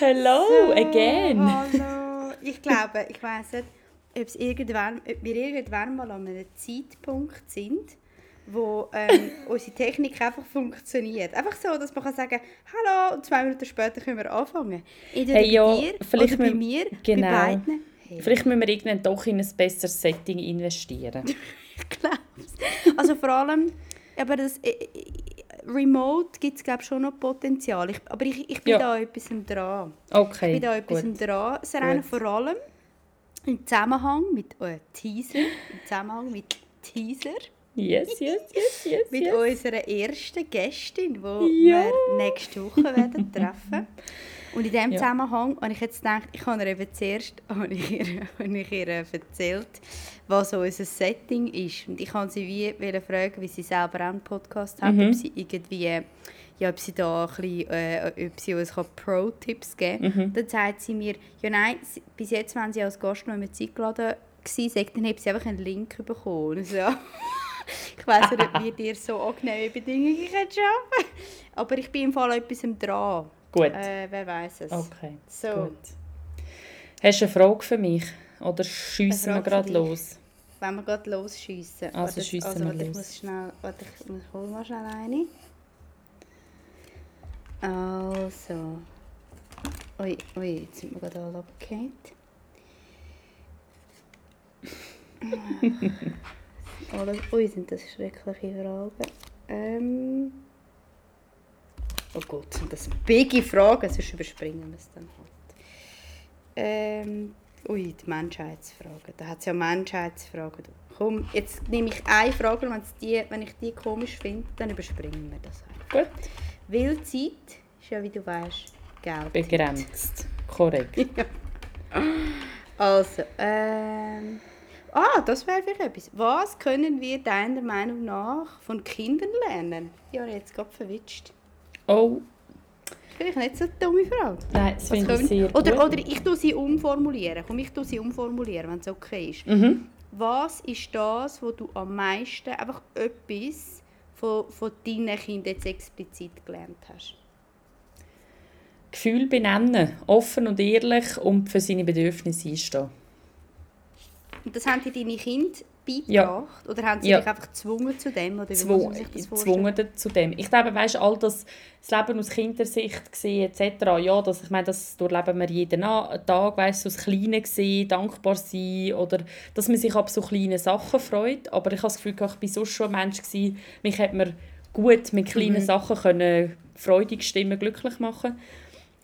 hello So, again. Hallo. Ich glaube, ich weiß nicht, ob, es irgendwann, ob wir irgendwann mal an einem Zeitpunkt sind, wo ähm, unsere Technik einfach funktioniert. Einfach so, dass man kann sagen hallo und zwei Minuten später können wir anfangen. Entweder Hey, ja, bei dir vielleicht oder bei mir, genau. bei beiden. Hey, Vielleicht müssen wir irgendwann doch in ein besseres Setting investieren. ich glaube Also vor allem, aber das Remote gibt es glaube schon noch Potenzial. Ich, aber ich, ich bin Ja. da etwas dran. Ich Okay, bin da etwas gut. dran. Gut. vor allem im Zusammenhang mit äh, Teaser, im Zusammenhang mit Teaser, Yes, yes, yes, yes, mit yes. unserer ersten Gästin, die Ja. wir nächste Woche werden treffen. Und in diesem Ja. Zusammenhang habe ich jetzt gedacht, ich habe ihr eben zuerst habe ich ihr, habe ich ihr erzählt, was unser Setting ist. Und ich habe sie wie wollte fragen, wie sie selber auch einen Podcast hat, Mhm. ob sie irgendwie ja, ob sie da ein bisschen, äh, ob sie uns Pro-Tipps geben kann. Mhm. Dann sagt sie mir, ja nein, bis jetzt, wenn sie als Gast noch immer Zeit geladen gewesen, sagt, dann hat sie einfach einen Link bekommen. Und so, ich weiss nicht, ob wir dir so angenehme Bedingungen schaffen Aber ich bin im Fall etwas dran. Gut. Äh, wer weiß es. Okay, So. gut. Hast du eine Frage für mich? Oder schiessen wir gerade los? Wenn wir gerade losschiessen. Also Warte, also, schiessen wir warte, ich los. muss schnell, warte, ich, ich hol mal schnell eine. Also. Ui, ui, jetzt sind wir gerade alle abgehängt. Alles, ui, sind das schreckliche Fragen. Ähm. Oh Gott, sind das bigge Fragen, sonst überspringen wir es dann halt. Ähm, ui, die Menschheitsfragen. Da hat es ja Menschheitsfragen. Komm, jetzt nehme ich eine Frage, wenn's die, wenn ich die komisch finde, dann überspringen wir das halt. Gut. Weil Zeit ist ja, wie du weißt, Geld. Begrenzt. Korrekt. Also, ähm... Ah, das wäre vielleicht etwas. Was können wir deiner Meinung nach von Kindern lernen? Ja, jetzt gerade verwitscht. Oh, Vielleicht nicht so eine dumme Frage. nein, das finde ich sehr oder, gut. oder ich tue sie umformulieren. Komm, ich tue sie umformulieren, wenn es okay ist. Mhm. Was ist das, wo du am meisten, einfach etwas von, von deinen Kindern jetzt explizit gelernt hast? Gefühl benennen, offen und ehrlich und für seine Bedürfnisse einstehen. Und das haben dir deine Kinder beigebracht? Oder haben sie Ja. dich einfach gezwungen zu dem? Oder wie muss Zwo- man sich das vorstellen? gezwungen zu dem. Ich glaube, weißt, all das, das Leben aus Kindersicht gesehen etc. Ja, das, ich meine, das durchleben wir jeden Tag, weißt, so das Kleine sehen, dankbar sein oder dass man sich ab so kleinen Sachen freut. Aber ich habe das Gefühl, ich war sonst schon ein Mensch gewesen, mich hat man gut mit kleinen Mhm. Sachen können freudig stimmen, glücklich machen.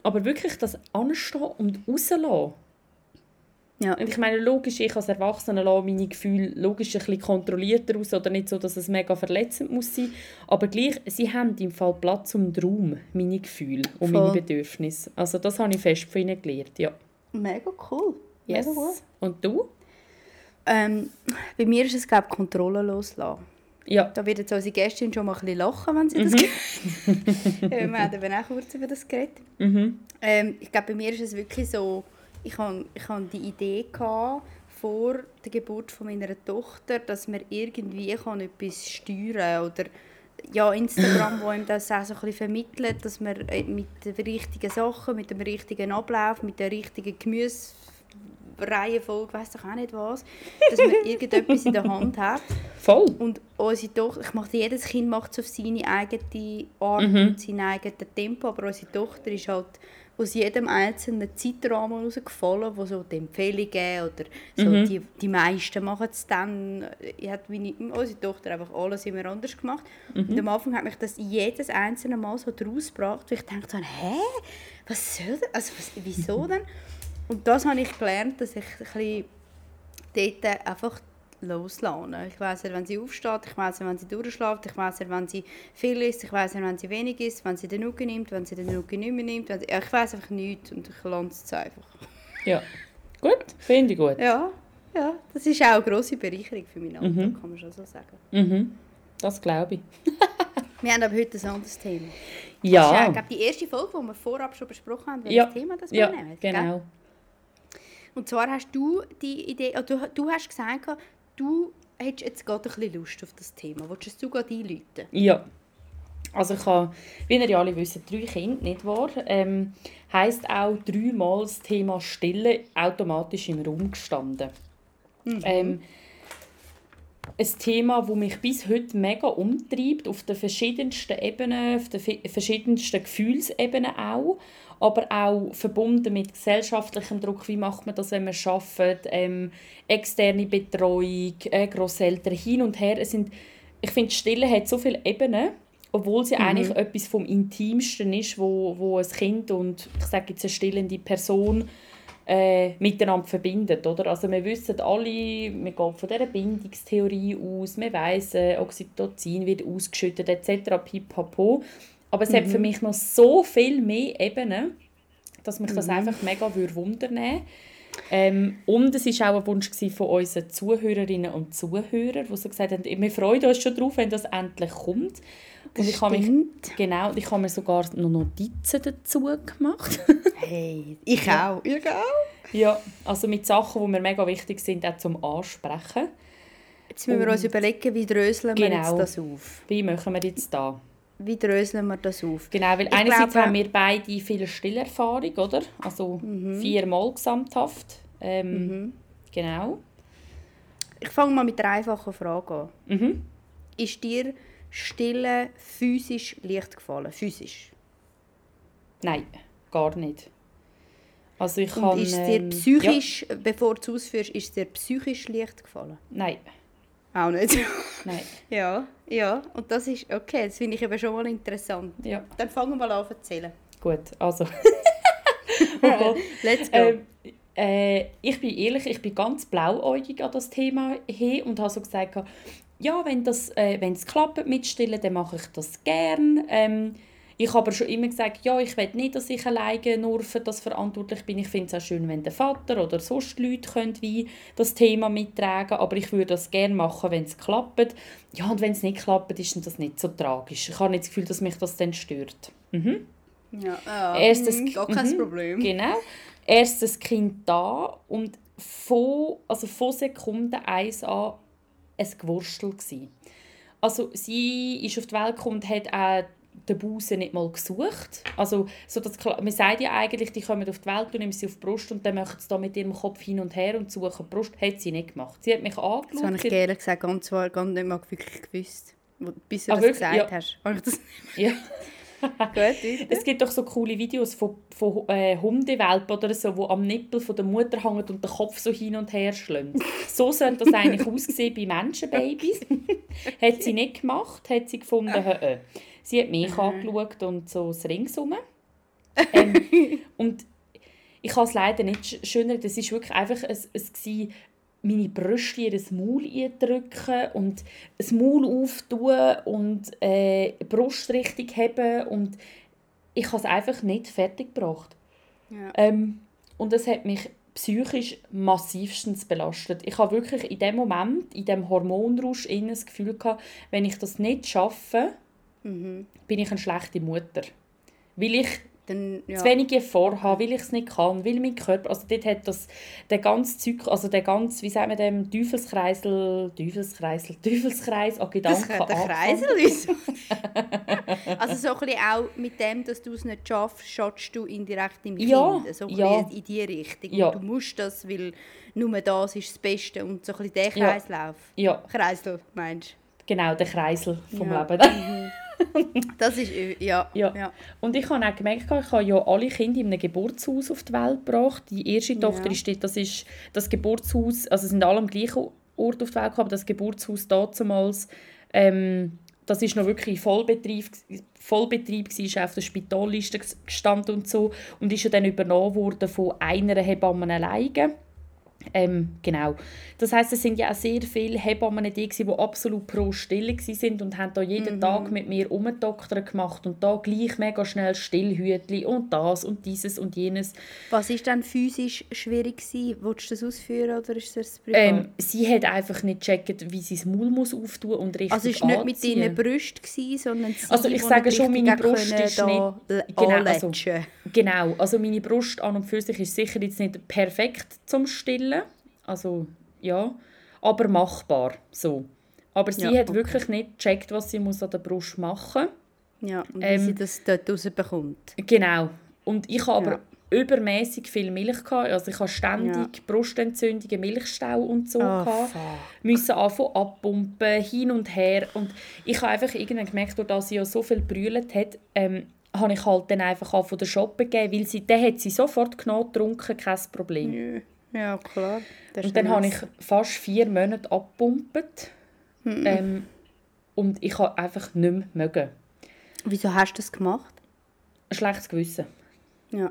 Aber wirklich das Anstehen und rauslassen. Ja. Und ich meine, logisch, ich als Erwachsene lasse meine Gefühle logisch ein bisschen kontrollierter aus oder nicht so, dass es mega verletzend muss sein. Aber gleich, sie haben im Fall Platz und Raum, meine Gefühle und meine Voll. Bedürfnisse. Also das habe ich fest von ihnen gelernt, ja. Mega cool. Yes. Mega gut. Und du? Ähm, bei mir ist es, glaube ich, Kontrolle loslassen. Ja. Da wird jetzt unsere Gästin schon mal ein bisschen lachen, wenn sie Mhm. das geht. Äh, Wir haben eben auch kurz über das geredet. Mhm. Ähm, ich glaube, bei mir ist es wirklich so, ich habe ich hab die Idee gehabt, vor der Geburt von meiner Tochter, dass man irgendwie kann etwas steuern oder ja, Instagram, wo ihm das auch so ein bisschen vermittelt, dass man äh, mit den richtigen Sachen, mit dem richtigen Ablauf, mit der richtigen Gemüsereihenfolge, weiß doch auch nicht was, dass man irgendetwas in der Hand hat. Voll. Und unsere Tochter, ich mache, jedes Kind macht es auf seine eigene Art Mhm. und sein eigenes Tempo, aber unsere Tochter ist halt aus jedem einzelnen Zeitrahmen rausgefallen, wo so die Empfehlungen oder so Mhm. die, die meisten machen es dann. Ich hat meine, unsere Tochter einfach alles immer anders gemacht. Mhm. Und am Anfang hat mich das jedes einzelne Mal so draus gebracht, weil ich dachte so, hä, was soll das? Also was, wieso denn? Und das habe ich gelernt, dass ich ein bisschen dort einfach loslassen. Ich weiß nicht, wenn sie aufsteht, ich weiß nicht, wenn sie durchschläft, ich weiß nicht, wenn sie viel isst, ich weiß nicht, wenn sie wenig isst, wenn sie den Nuki nimmt, wenn sie den Nuki nicht mehr nimmt. Sie, ja, ich weiß einfach nichts und ich lasse es einfach. Ja. Gut, finde ich gut. Ja, ja, das ist auch eine grosse Bereicherung für meinen Alltag, kann man schon so sagen. Mhm. Das glaube ich. Wir haben aber heute ein anderes Thema. Das ist, Ja. ich glaube, die erste Folge, die wir vorab schon besprochen haben, welches Ja. Thema das wir Ja, nehmen. gell? genau. Und zwar hast du die Idee, oder du, du hast gesagt, du hättest jetzt gerade ein bisschen Lust auf das Thema. Wolltest du gerade einläuten? Ja. Also ich habe, wie ihr ja alle wisst, drei Kinder, nicht wahr? Ähm, heisst auch dreimal das Thema Stille automatisch im Raum gestanden. Mhm. Ähm, ein Thema, das mich bis heute mega umtreibt, auf den verschiedensten Ebenen, auf den verschiedensten Gefühlsebenen auch, aber auch verbunden mit gesellschaftlichem Druck, wie macht man das, wenn man arbeitet, ähm, externe Betreuung, äh, Grosseltern hin und her. Es sind, ich finde, Stille hat so viele Ebenen, obwohl sie mhm. eigentlich etwas vom Intimsten ist, wo, wo ein Kind und ich sage jetzt eine stillende Person äh, miteinander verbindet. Oder? Also wir wissen alle, wir gehen von dieser Bindungstheorie aus, wir wissen, Oxytocin wird ausgeschüttet etc. pipapo. Aber es mhm. hat für mhm. mich noch so viel mehr Ebenen, dass mich das mhm. einfach mega wundern würde. Ähm, und es war auch ein Wunsch von unseren Zuhörerinnen und Zuhörern, die so gesagt haben, wir freuen uns schon darauf, wenn das endlich kommt. Und ich habe, mich, genau, ich habe mir sogar noch Notizen dazu gemacht. hey, ich auch. Ich auch. Ja, also mit Sachen, die mir mega wichtig sind, auch zum Ansprechen. Jetzt müssen wir uns überlegen, wie dröseln wir genau, jetzt das auf? Wie machen wir jetzt da? Wie dröseln wir das auf? Genau, weil ich einerseits glaube, haben wir beide viel Stillerfahrung, oder? Also mhm. viermal gesamthaft. Ähm, mhm. Genau. Ich fange mal mit der einfachen Frage an. Mhm. Ist dir Stille physisch leicht gefallen? Physisch? Nein, gar nicht. Also ich Und kann, ist es dir ähm, psychisch, ja. bevor du es ausführst, ist es dir psychisch leicht gefallen? Nein. Auch nicht? Nein. ja, ja. Und das ist, okay, das finde ich eben schon mal interessant. Ja. Dann fangen wir mal an zu erzählen. Gut, also. oh Let's go. Ähm, äh, ich bin ehrlich, ich bin ganz blauäugig an das Thema hin und habe so gesagt, ja, wenn das, äh, wenn es klappt mit Stillen, dann mache ich das gern. Ähm, ich habe aber schon immer gesagt, ja, ich will nicht, dass ich alleine nur für das verantwortlich bin. Ich finde es auch schön, wenn der Vater oder sonst Leute können wie das Thema mittragen aber ich würde das gerne machen, wenn es klappt. Ja, und wenn es nicht klappt, ist das nicht so tragisch. Ich habe nicht das Gefühl, dass mich das dann stört. Mhm. Ja, ja Erstes, mhm, gar kein mhm, Problem. Genau. Erstes Kind da und von, also von Sekunde 1 an ein Gewurstel. Gewesen. Also sie ist auf die Welt gekommen und hat auch den Busen nicht mal gesucht. Also, so dass, man sagt ja eigentlich, die kommen auf die Welt und nehmen sie auf die Brust und dann machen sie da mit ihrem Kopf hin und her und suchen die Brust. Hat sie nicht gemacht. Sie hat mich angeschaut. Das habe ich ehrlich gesagt ganz, ganz nicht mal wirklich gewusst. Bis du ah, das wirklich? gesagt ja. hast. Habe ich das ja. Gut, es gibt doch so coole Videos von, von äh, Hundewelpen oder so, die am Nippel von der Mutter hängen und den Kopf so hin und her schlagen. So sollte das eigentlich aussehen bei Menschenbabys. hat sie nicht gemacht, hat sie gefunden, äh, sie hat mich angeschaut und so das Ringsum. Ähm, und ich kann es leider nicht schöner, das war wirklich einfach ein, ein meine Brüste in das Maul eindrücken und das Maul auftun und äh, Brust richtig haben und ich habe es einfach nicht fertig gebracht. Ja. Ähm, und das hat mich psychisch massivstens belastet. Ich habe wirklich in dem Moment, in dem Hormonrausch, das Gefühl gehabt, wenn ich das nicht schaffe, mhm. bin ich eine schlechte Mutter. Weil ich dann, ja. zu wenig vorhabe, weil ich es nicht kann, weil mein Körper, also dort hat das, der ganze Zeug, also der ganze, wie sagen wir dem, Teufelskreisel, Teufelskreisel, Teufelskreis an Gedanken Das der Kreisel ist Also so ein bisschen auch mit dem, dass du es nicht schaffst, schaust du indirekt im ja, Kind, so ein ja. in die Richtung. Ja. Du musst das, weil nur das ist das Beste und so ein bisschen der Kreislauf. Ja. Kreisel, meinst du? Genau, der Kreisel vom ja. Leben. Mhm. das ist, ja. ja. ja. Und ich habe auch gemerkt, ich habe ja alle Kinder in einem Geburtshaus auf die Welt gebracht. Die erste Tochter ist dort, das ist das Geburtshaus, also sind alle am gleichen Ort auf die Welt gekommen, aber das Geburtshaus damals, ähm, das ist noch wirklich Vollbetrieb, Vollbetrieb war, auf der Spitalliste gestanden und so und ist ja dann übernommen worden von einer Hebamme alleine ähm, genau. Das heißt, es sind ja auch sehr viele Hebammen die, die absolut pro Stille sind und haben da jeden mhm. Tag mit mir umgedoktert gemacht und da gleich mega schnell Stillhütli und das und dieses und jenes. Was ist dann physisch schwierig gewesen? Willst du das ausführen oder ist das privat? Ähm, sie hat einfach nicht gecheckt, wie sie das Maul muss auftun und richtig Also es war nicht mit deinen Brüsten, sondern sie, Also ich sage schon, meine Brust ist nicht... Genau also, genau, also meine Brust an und für sich ist sicher jetzt nicht perfekt zum Stillen also ja, aber machbar. So. Aber sie ja, hat okay. wirklich nicht gecheckt, was sie muss an der Brust machen muss. Ja, und wie sie das dort rausbekommt. Genau. Und ich habe aber übermäßig viel Milch gehabt. Also ich hatte ständig ja. Brustentzündungen, Milchstau und so. Oh, gehabt. Müssen anfangen abpumpen, hin und her. Und ich habe einfach irgendwann gemerkt, dass sie ja so viel brüllt hat, ähm, habe ich halt dann einfach von der Shoppen gegeben, weil sie, dann hat sie sofort genommen, getrunken, kein Problem. Ja, klar. und dann habe ich fast vier Monate abgepumpt. Mhm. Ähm, und ich habe einfach nicht mehr mögen. Wieso hast du das gemacht? Ein schlechtes Gewissen. Ja.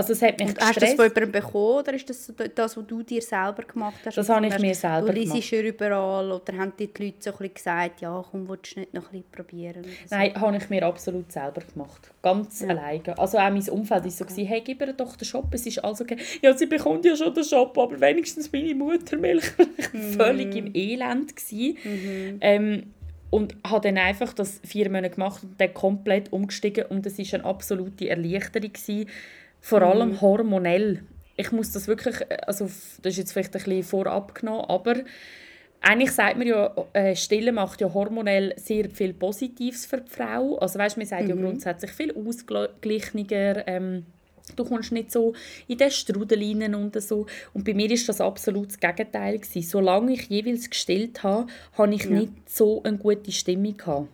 Also es hat mich Hast du das von jemandem bekommen oder ist das das, was du dir selber gemacht hast? Das habe ich mir selber du gemacht. Du überall oder haben die Leute so ein gesagt, ja komm, willst du nicht noch ein bisschen probieren? So? Nein, habe ich mir absolut selber gemacht. Ganz ja. alleine. Also auch mein Umfeld war so, okay. hey, gib ihr doch den Shop, es ist alles okay. Ja, sie bekommt ja schon den Shop, aber wenigstens meine Muttermilch. Mhm. Völlig im Elend. Mhm. Ähm, und habe dann einfach das vier Monate gemacht und dann komplett umgestiegen und es war eine absolute Erleichterung gewesen, vor allem mhm. hormonell. Ich muss das wirklich, also das ist jetzt vielleicht ein bisschen vorab genommen, aber eigentlich sagt man ja, äh, Stillen macht ja hormonell sehr viel Positives für die Frau. Also weißt, man sagt mhm. ja grundsätzlich viel ausgeglichener, ähm, du kommst nicht so in den Strudel rein und so. Und bei mir ist das absolut das Gegenteil gewesen. Solange ich jeweils gestillt habe, habe ich ja. nicht so eine gute Stimmung gehabt.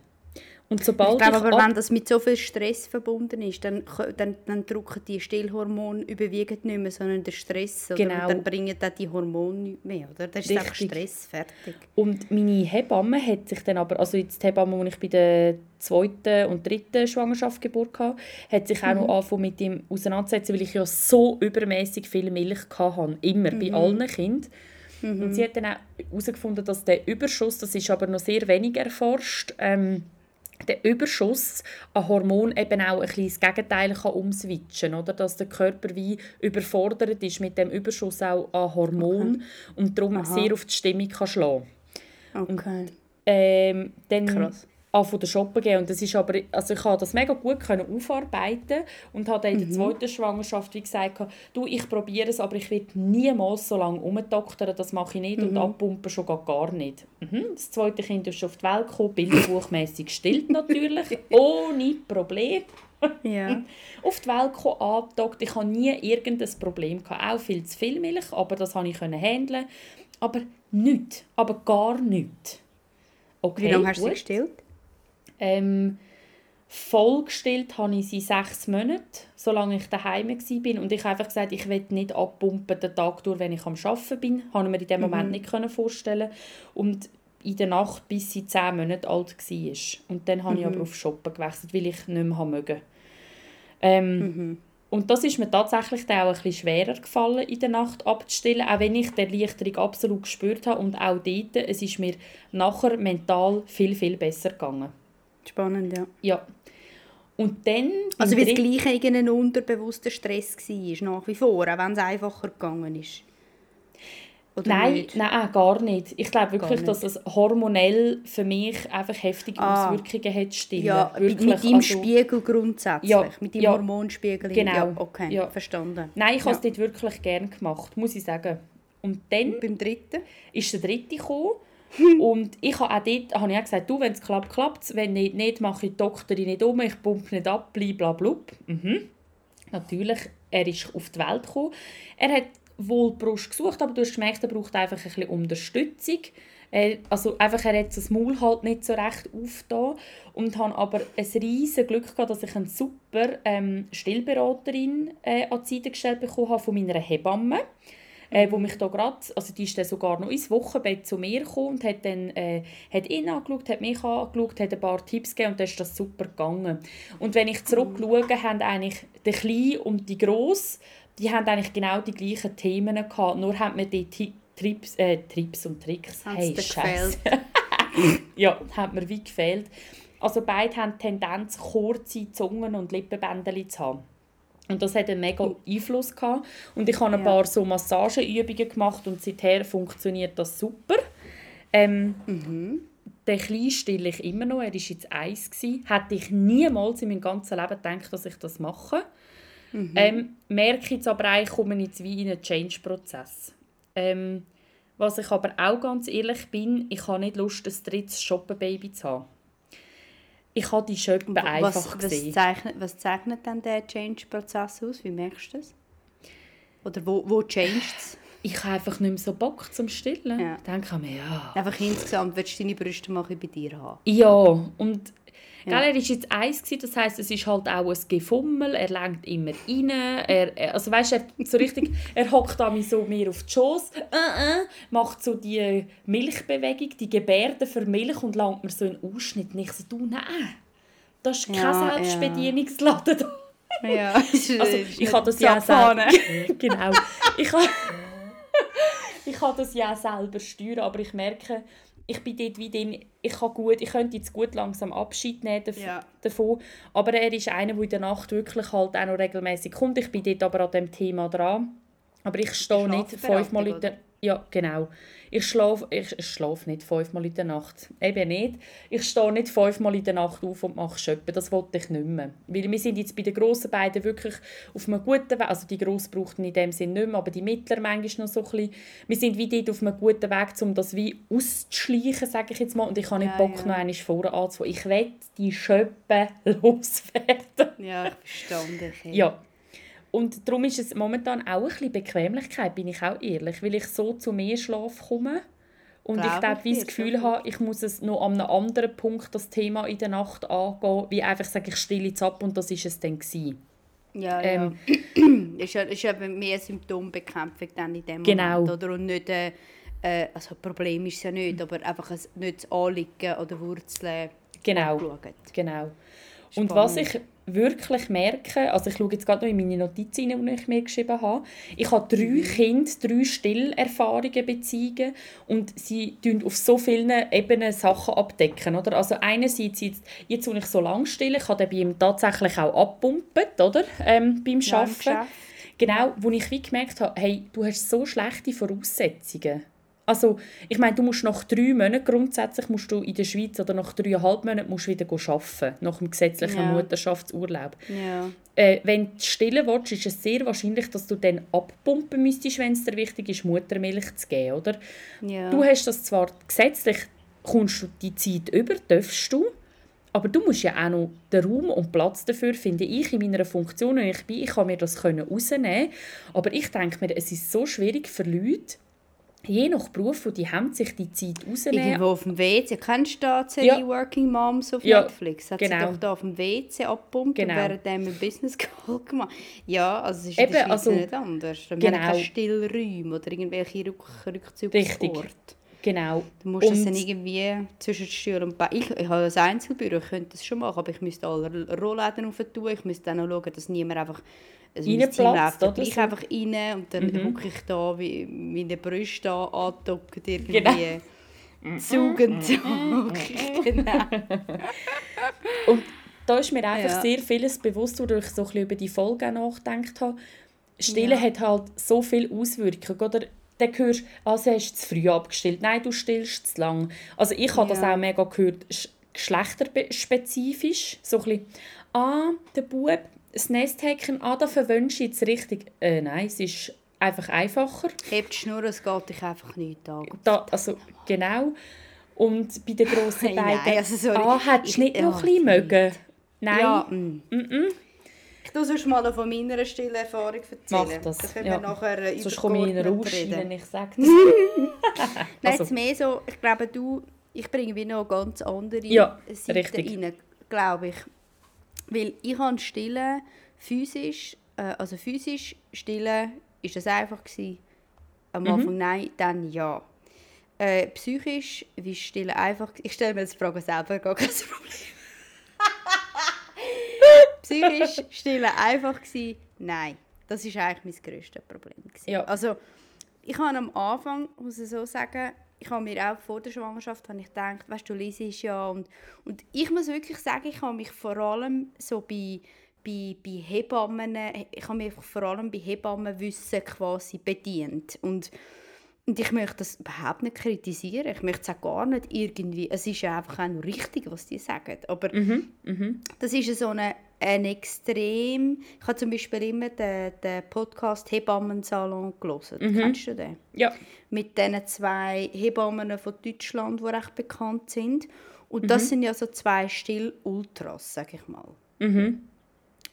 Und sobald ich glaube aber, wenn das mit so viel Stress verbunden ist, dann, dann, dann drücken die Stillhormone überwiegend nicht mehr, sondern der Stress. Oder? Genau. Und dann bringen dann die Hormone nicht mehr. Oder? Das ist einfach Stress, fertig. Und meine Hebamme hat sich dann aber, also jetzt die Hebamme, die ich bei der zweiten und dritten Schwangerschaft Geburt hatte, hat sich auch mhm. noch angefangen mit ihm auseinanderzusetzen, weil ich ja so übermäßig viel Milch hatte, immer, mhm. bei allen Kindern. Mhm. Und sie hat dann auch herausgefunden, dass der Überschuss, das ist aber noch sehr wenig erforscht, ähm, der Überschuss an Hormon eben auch ein das Gegenteil kann umswitchen oder dass der Körper wie überfordert ist mit dem Überschuss auch an Hormon okay. und darum Aha. sehr auf die Stimmung kann schlagen. Okay. Und, ähm, dann Krass von der Shoppen gehen und das ist aber, also ich konnte das mega gut können aufarbeiten und habe in der mhm. zweiten Schwangerschaft wie gesagt, du, ich probiere es, aber ich will niemals so lange umdoktern, das mache ich nicht mhm. und abpumpen schon gar nicht. Mhm. Das zweite Kind ist schon auf die Welt gekommen, bilderbuchmässig gestillt natürlich, ohne Problem. Ja. auf die Welt gekommen, abgedockt. Ich hatte nie irgendein Problem. Gehabt. Auch viel zu viel Milch, aber das konnte ich handeln. Aber nichts, aber gar nichts. Okay, Wie lange hast du sie gestillt? Ähm, vollgestillt habe ich sie sechs Monate, solange ich daheim war. Und ich habe einfach gesagt, ich will nicht abpumpen den Tag durch, wenn ich am Arbeiten bin. Das konnte ich mir in dem Moment mhm. nicht vorstellen. Und in der Nacht, bis sie zehn Monate alt war. Und dann habe mhm. ich aber auf Shoppen gewechselt, weil ich nicht mehr mögen. Ähm, mhm. Und das ist mir tatsächlich dann auch ein bisschen schwerer gefallen, in der Nacht abzustillen, auch wenn ich die Erleichterung absolut gespürt habe. Und auch dort, es ist mir nachher mental viel, viel besser gegangen. Spannend, ja. Ja. Und dann... Also wie das gleiche irgendein unterbewusster Stress war, nach wie vor, auch wenn es einfacher gegangen ist? Oder nein, nicht? nein, gar nicht. Ich glaube wirklich, dass es hormonell für mich einfach heftige ah. Auswirkungen hat, stillen. Ja, wirklich, mit deinem also, Spiegel grundsätzlich, ja, mit deinem ja, Hormonspiegel. Genau. Ja, okay, ja. verstanden. Nein, ich habe es dort wirklich gerne gemacht, muss ich sagen. Und dann... Und beim dritten? Ist der dritte gekommen und ich habe auch dort habe ich auch gesagt, du, wenn es klappt, klappt es. Wenn nicht, nicht mache ich die Doktorin nicht um, ich pumpe nicht ab, blablabla. Mhm. Natürlich, er ist auf die Welt gekommen. Er hat wohl Brust gesucht, aber du hast gemerkt, er braucht einfach ein bisschen Unterstützung. also einfach, er hat das Maul halt nicht so recht aufgetan und habe aber ein riesiges Glück gehabt, dass ich eine super ähm, Stillberaterin äh, an die Seite gestellt bekommen habe von meiner Hebamme äh, wo mich da grad, also die ist dann sogar noch ins Wochenbett zu mir gekommen und hat dann äh, hat ihn angeschaut, hat mich angeschaut, hat ein paar Tipps gegeben und dann ist das super gegangen. Und wenn ich zurückschaue, haben eigentlich der Kleine und die Grosse, die haben eigentlich genau die gleichen Themen gehabt, nur haben mir die Trips, äh, Trips und Tricks, Hat's hey, Scheiße. ja, hat mir wie gefehlt. Also beide haben die Tendenz, kurze Zungen und Lippenbänder zu haben. Und das hat einen mega Einfluss gehabt. Und ich habe ein paar so Massageübungen gemacht und seither funktioniert das super. Ähm, mhm. Den Kleinen stille ich immer noch. Er war jetzt eins. Gewesen. Hätte ich niemals in meinem ganzen Leben gedacht, dass ich das mache. Mhm. Ähm, merke jetzt aber ich komme jetzt wie in einen Change-Prozess. Ähm, was ich aber auch ganz ehrlich bin, ich habe nicht Lust, ein drittes Shoppenbaby zu haben ich habe die Schöppen einfach was, gesehen. Was zeichnet, was zeichnet dann der Change-Prozess aus? Wie merkst du das? Oder wo, wo changed es? Ich habe einfach nicht mehr so Bock zum Stillen. Ja. Dann kann man ja. Einfach insgesamt willst du deine Brüste bisschen bei dir haben. Ja, und Ja. Gell, er war jetzt eins, gewesen, das heisst, es ist halt auch ein Gefummel, er lenkt immer rein, er, also weißt, er, so richtig, er hockt an so mir auf die Schoss, äh, äh, macht so die Milchbewegung, die Gebärden für Milch und langt mir so einen Ausschnitt. Und ich so, du, nein, das ist kein Ja, Selbstbedienungsladen da. Ja, Also, ich habe das ja selber. genau. Ich habe ich habe das ja selber steuern, aber ich merke, ich bin dort wie drin, ich kann gut, ich könnte jetzt gut langsam Abschied nehmen dav- Ja. davon, aber er ist einer, der in der Nacht wirklich halt auch noch regelmäßig kommt. Ich bin dort aber an dem Thema dran. Aber ich stehe nicht fünfmal in der ja, genau. Ich schlafe ich, ich schlafe nicht fünfmal in der Nacht. Eben nicht. Ich stehe nicht fünfmal in der Nacht auf und mache Schöppen. Das wollte ich nicht mehr. Weil wir sind jetzt bei den grossen beiden wirklich auf einem guten Weg. Also die grossen brauchten in dem Sinn nicht mehr, aber die mittleren manchmal noch so ein bisschen. Wir sind wie dort auf einem guten Weg, um das wie auszuschleichen, sage ich jetzt mal. Und ich habe nicht Ja, Bock, ja. noch einmal vorne anzufangen. Ich will die Schöppen loswerden. Ja, ich verstand dich. Ja. Und darum ist es momentan auch ein bisschen Bequemlichkeit, bin ich auch ehrlich, weil ich so zu mehr Schlaf komme. Und ich Glaube ich wie das Gefühl habe, ich muss es noch an einem anderen Punkt das Thema in der Nacht angehen, wie einfach sagen, ich stille jetzt ab und das ist es dann gewesen. Ja, Ähm, ja. ist, ja, ist eben mehr Symptombekämpfung dann in dem Genau. Moment. Oder? Und nicht, äh, äh, also Problem ist es ja nicht, aber einfach ein, nicht das Anliegen oder Wurzeln Genau. angeschaut. Genau. Und was Spannend. ich wirklich merke, also ich schaue jetzt gerade noch in meine Notizen rein, die ich mir geschrieben habe, ich habe drei Mhm. Kinder, drei Stillerfahrungen, Beziehungen und sie tun auf so vielen Ebenen Sachen abdecken, oder? Also einerseits jetzt, jetzt wo ich so lange stille, ich habe bei ihm tatsächlich auch abpumpt, oder? Ähm, beim Ja, im Arbeiten. Geschäft. Genau, wo ich wie gemerkt habe, hey, du hast so schlechte Voraussetzungen. Also, ich meine, du musst nach drei Monaten grundsätzlich musst du in der Schweiz oder nach dreieinhalb Monaten musst du wieder arbeiten, nach dem gesetzlichen Ja. Mutterschaftsurlaub. Ja. Äh, wenn du stillen willst, ist es sehr wahrscheinlich, dass du dann abpumpen müsstest, wenn es dir wichtig ist, Muttermilch zu geben, oder? Ja. Du hast das zwar gesetzlich, kommst du die Zeit über, darfst du, aber du musst ja auch noch den Raum und Platz dafür, finde ich, in meiner Funktion, wenn ich bin, ich kann mir das können rausnehmen, aber ich denke mir, es ist so schwierig für Leute, je nach Beruf, wo die haben, sich die Zeit rausnehmen. Irgendwo auf dem WC. Kennst du die Serie Ja. Working Moms auf Ja, Netflix? Hat genau. sie doch da auf dem WC abgepumpt Genau. und während dem ein Business Call gemacht. Ja, also es ist Eben, in der Schweiz also- nicht anders. Wir Genau. haben keine Stillräume oder irgendwelche Rück. Rückzugsorte. Genau. Du musst das Und- dann irgendwie zwischen den Stühlen und Be ich, ich habe ein Einzelbüro, ich könnte das schon machen, aber ich müsste alle Rollläden auf tun, ich müsste dann auch schauen, dass niemand einfach also mein Team läuft oder gleich so? einfach rein und dann Mhm. hocke ich da wie meine Brüste da angedockt irgendwie. Genau. Zugend. genau. Und da ist mir einfach Ja. sehr vieles bewusst, wodurch ich so ein bisschen über die Folge nachgedacht habe. Stillen Ja. hat halt so viele Auswirkungen. Oder dann hörst du, also hast du zu früh abgestillt, nein, du stillst zu lang. Also ich habe das Ja. auch mega gehört, sch- geschlechterspezifisch. So ein bisschen, ah, der Bub, das Nesthäkchen, ah, da verwöhnst du jetzt richtig. Äh, nein, es ist einfach einfacher. Hebt die Schnur, es geht dich einfach nicht an. Da, also, genau. Und bei den grossen beiden, nein, also sorry. ah, hättest du Ich- nicht noch ein bisschen mögen? Nein. Ja, mm. Ich tue sonst mal von meiner Stillerfahrung erzählen. Mach das, Dann können ja. wir nachher äh, Sonst komme ich in einen reden. ich sage das. Nein, Also- jetzt mehr so, ich glaube, du, ich bringe wie noch ganz andere Ja, Seiten richtig. rein, glaube ich. Weil ich habe stillen, physisch, äh, also physisch stillen, ist das einfach gewesen. Am Mhm. Anfang nein, dann ja. Äh, psychisch, wie stillen einfach, ich stelle mir das die Frage selber, gar kein Problem. Psychisch stillen einfach gewesen, nein. Das ist eigentlich mein grösstes Problem. Ja. Also, ich habe am Anfang, muss ich so sagen, ich habe mir auch vor der Schwangerschaft habe ich gedacht, weißt du, Lisi ist ja und, und ich muss wirklich sagen, ich habe mich vor allem so bei, bei, bei Hebammen, ich habe mich vor allem bei Hebammenwissen quasi bedient und und ich möchte das überhaupt nicht kritisieren. Ich möchte es auch gar nicht irgendwie. Es ist ja einfach auch nur richtig, was die sagen. Aber das ist so eine, ein extrem. Ich habe zum Beispiel immer den, den Podcast Hebammensalon gelesen. Kennst du den? Ja. Mit diesen zwei Hebammen von Deutschland, die recht bekannt sind. Und das sind ja so zwei Still-Ultras, sage ich mal.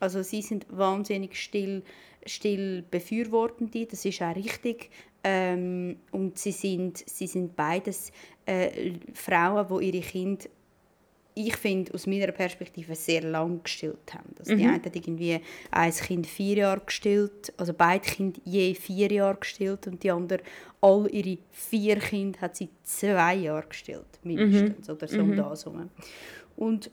Also sie sind wahnsinnig still, still befürwortende, das ist auch richtig. Ähm, und sie sind, sie sind beides äh, Frauen, die ihre Kinder ich finde, aus meiner Perspektive sehr lang gestillt haben. Also Die einen haben irgendwie ein Kind vier Jahre gestillt, also beide Kinder je vier Jahre gestillt und die andere all ihre vier Kinder hat sie zwei Jahre gestillt, mindestens, oder so um das herum. Und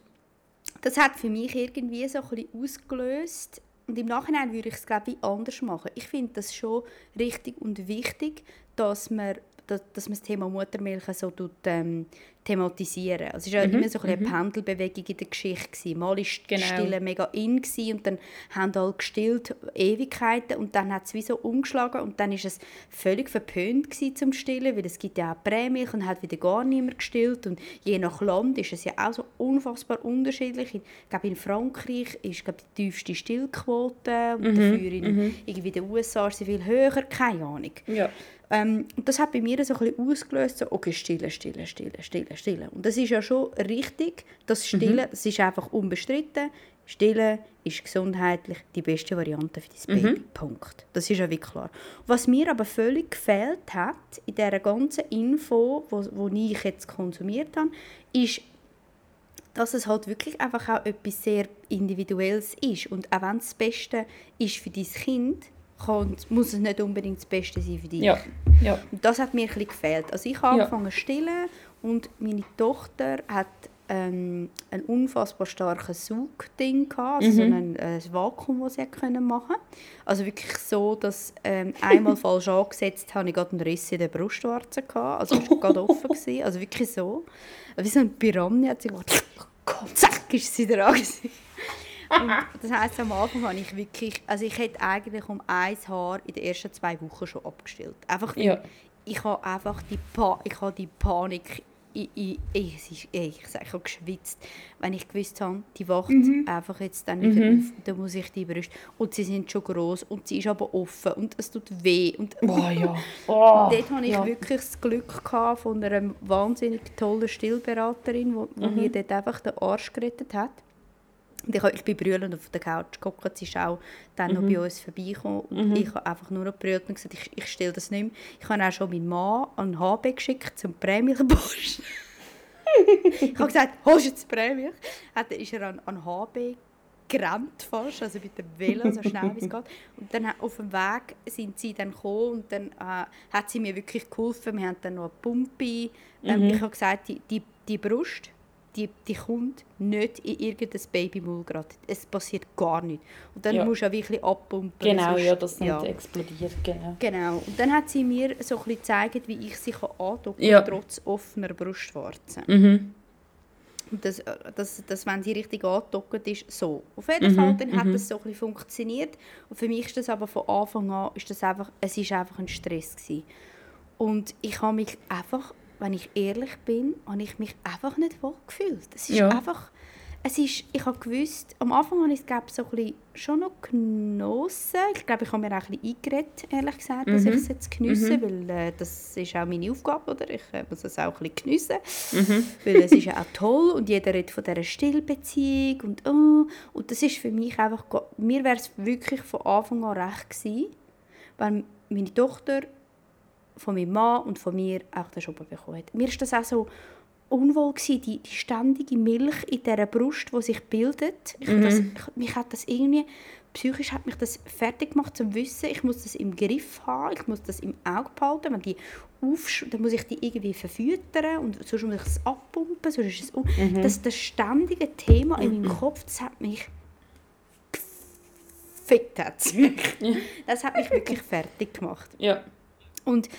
das hat für mich irgendwie so ein bisschen ausgelöst, und im Nachhinein würde ich es, glaube ich, anders machen. Ich finde das schon richtig und wichtig, dass man, dass, dass man das Thema Muttermilch so tut, ähm, thematisieren. Also es war ja immer so eine Pendelbewegung in der Geschichte. Gewesen. Mal war Genau. Stillen mega in gewesen, und dann haben alle gestillt Ewigkeiten und dann hat es wie so umgeschlagen und dann ist es völlig verpönt gewesen zum Stillen, weil es gibt ja auch Prämilch und hat wieder gar niemand gestillt und je nach Land ist es ja auch so unfassbar unterschiedlich. Ich glaube in Frankreich ist glaube die tiefste Stillquote und dafür in irgendwie den USA ist sie viel höher, keine Ahnung. Ja. Ähm, und das hat bei mir so ein bisschen ausgelöst, so, okay, stillen, stillen, stillen, stillen, stillen. Und das ist ja schon richtig, das Stillen, das ist einfach unbestritten. Stillen ist gesundheitlich die beste Variante für dein Baby. Punkt. Das ist ja wirklich klar. Was mir aber völlig gefehlt hat in dieser ganzen Info, wo, wo ich jetzt konsumiert habe, ist, dass es halt wirklich einfach auch etwas sehr Individuelles ist. Und auch wenn es das Beste ist für dein Kind, kann, muss es nicht unbedingt das Beste sein für dich. Ja. Ja. Und das hat mir ein bisschen gefehlt. Also ich habe angefangen zu stillen und meine Tochter hat ähm, ein unfassbar starkes Saugding gehabt, also so ein, äh, Vakuum, das sie können machen Also wirklich so, dass ähm, einmal falsch angesetzt habe ich gerade einen Riss in der Brustwarze gehabt. Also es war gerade offen. Gewesen. Also wirklich so. Wie so ein Piranha hat sie gemacht. Zack, ist sie dran gewesen. Und das heisst, am Anfang habe ich wirklich, also ich hätte eigentlich um ein Haar in den ersten zwei Wochen schon abgestillt. Einfach, Ja. ich habe einfach die, pa ich habe die Panik, ich, ich, ich, ich, ich, habe geschwitzt, wenn ich gewusst habe, die wacht einfach jetzt dann wieder auf und dann muss ich die Brüste, und sie sind schon groß und sie ist aber offen und es tut weh und Boah, ja. Oh, Dort hatte ich ja. wirklich das Glück gehabt von einer wahnsinnig tollen Stillberaterin, die die Mhm. mir dort einfach den Arsch gerettet hat. Ich, bin brüllend auf der Couch geguckt, sie ist auch dann noch bei Mhm. uns vorbeigekommen und ich habe einfach nur noch brüllt und gesagt, ich, ich stelle das nicht mehr. Ich habe auch schon meinen Mann an HB geschickt zum Prämilchpost. ich habe gesagt, holst du jetzt Prämilch? Hat, ist er an, an HB gerannt fast, also mit dem Velo, so schnell wie es geht. Und dann auf dem Weg sind sie dann gekommen und dann äh, hat sie mir wirklich geholfen. Wir haben dann noch eine Pumpe. Ähm, Ich habe gesagt, die, die, die Brust, die, die kommt nicht in irgendein Babymaul gerade. Es passiert gar nichts. Und dann Ja. musst du auch wirklich abpumpen. Genau, sonst- ja, das nicht ja. explodiert, genau. Genau. Und dann hat sie mir so ein bisschen gezeigt, wie ich sie andocken Ja. kann, trotz offener Brustwarzen. Mhm. Und das, äh, das, das, wenn sie richtig angedockt ist, so. Auf jeden Fall, dann hat das so ein bisschen funktioniert. Und für mich ist das aber von Anfang an, ist das einfach, es ist einfach ein Stress gewesen. Und ich habe mich einfach, wenn ich ehrlich bin, habe ich mich einfach nicht wohl gefühlt. Es ist Ja. einfach, es ist, ich habe gewusst, am Anfang habe ich es glaube so ein bisschen schon noch genossen. Ich glaube, ich habe mir auch ein bisschen eingeredet, ehrlich gesagt, dass ich es jetzt geniesse, weil äh, das ist auch meine Aufgabe, oder? Ich äh, muss es auch ein bisschen geniessen. Weil es ist ja auch toll und jeder redet von dieser Stillbeziehung und oh, und das ist für mich einfach, mir wäre es wirklich von Anfang an recht gewesen, wenn meine Tochter von meinem Mann und von mir auch den Schubber bekommen hat. Mir ist das auch so unwohl gewesen, die, die ständige Milch in dieser Brust, die sich bildet. Ich, das, ich, mich hat das irgendwie, psychisch hat mich das fertig gemacht zum Wissen, ich muss das im Griff haben, ich muss das im Auge behalten, wenn die aufsch dann muss ich die irgendwie verfüttern und sonst muss ich es abpumpen, sonst ist es un das, das ständige Thema in meinem Kopf, das hat mich gefickt. Das hat mich wirklich fertig gemacht. Ja. Und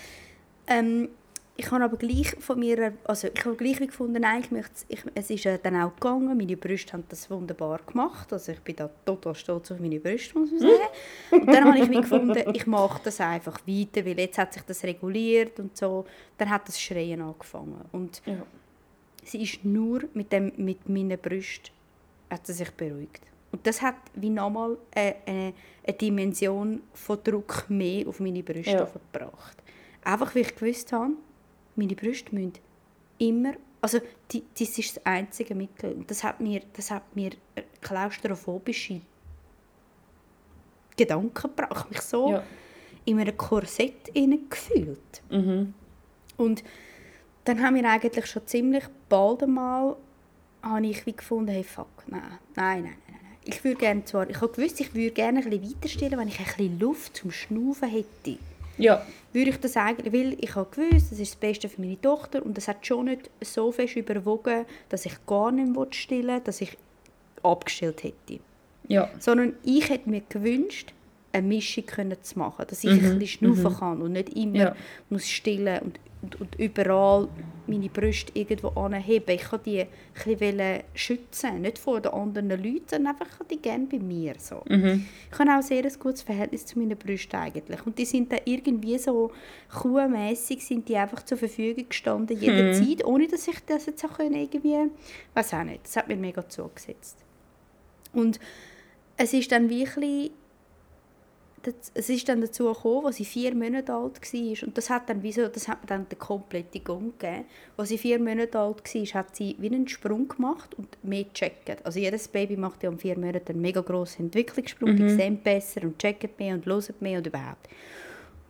ähm, ich habe aber gleich von mir, also ich habe gleich gefunden, nein, ich möchte, ich, es ist äh, dann auch gegangen, meine Brüste haben das wunderbar gemacht, also ich bin da total stolz auf meine Brüste, muss man sagen. Und dann habe ich wie gefunden, ich mache das einfach weiter, weil jetzt hat sich das reguliert und so, dann hat das Schreien angefangen und Ja. sie ist nur mit, dem, mit meinen Brüsten hat sie sich beruhigt. Und das hat wie nochmal eine, eine, eine Dimension von Druck mehr auf meine Brüste Ja. verbracht. Einfach, weil ich gewusst habe, meine Brüste müssen immer Also die, das ist das einzige Mittel. Und das hat mir, das hat mir klaustrophobische Gedanken gebracht. Mich so Ja. in einem Korsett gefühlt. Mhm. Und dann haben wir eigentlich schon ziemlich bald einmal habe ich wie gefunden, hey fuck, nein, nein, nein. Ich würde gerne zwar, ich habe gewusst, ich würde gerne ein bisschen weiterstellen, wenn ich ein bisschen Luft zum Schnaufen hätte. Ja. Würde ich das eigentlich, weil ich habe gewusst, das ist das Beste für meine Tochter und das hat schon nicht so fest überwogen, dass ich gar nicht mehr stillen dass ich abgestellt hätte. Ja. Sondern ich hätte mir gewünscht, eine Mischung können zu machen, dass ich ein bisschen schnaufen kann und nicht immer Ja. muss stillen und, und, und überall meine Brüste irgendwo anheben. Ich wollte die ein bisschen schützen, nicht vor den anderen Leuten, sondern einfach die gerne bei mir. So. Mhm. Ich habe auch ein sehr gutes Verhältnis zu meinen Brüsten eigentlich. Und die sind dann irgendwie so kuhmässig sind die einfach zur Verfügung gestanden, jederzeit, ohne dass ich das jetzt auch irgendwie, weiß auch nicht, das hat mir mega zugesetzt. Und es ist dann wirklich, es ist dann dazu gekommen, als sie vier Monate alt war. Und das hat dann, wieso, das hat mir dann den kompletten Gang gegeben. Als sie vier Monate alt war, hat sie wie einen Sprung gemacht und mehr gecheckt. Also jedes Baby macht ja um vier Monaten einen mega grossen Entwicklungssprung. Die sehen besser und checken mehr und hören mehr und überhaupt.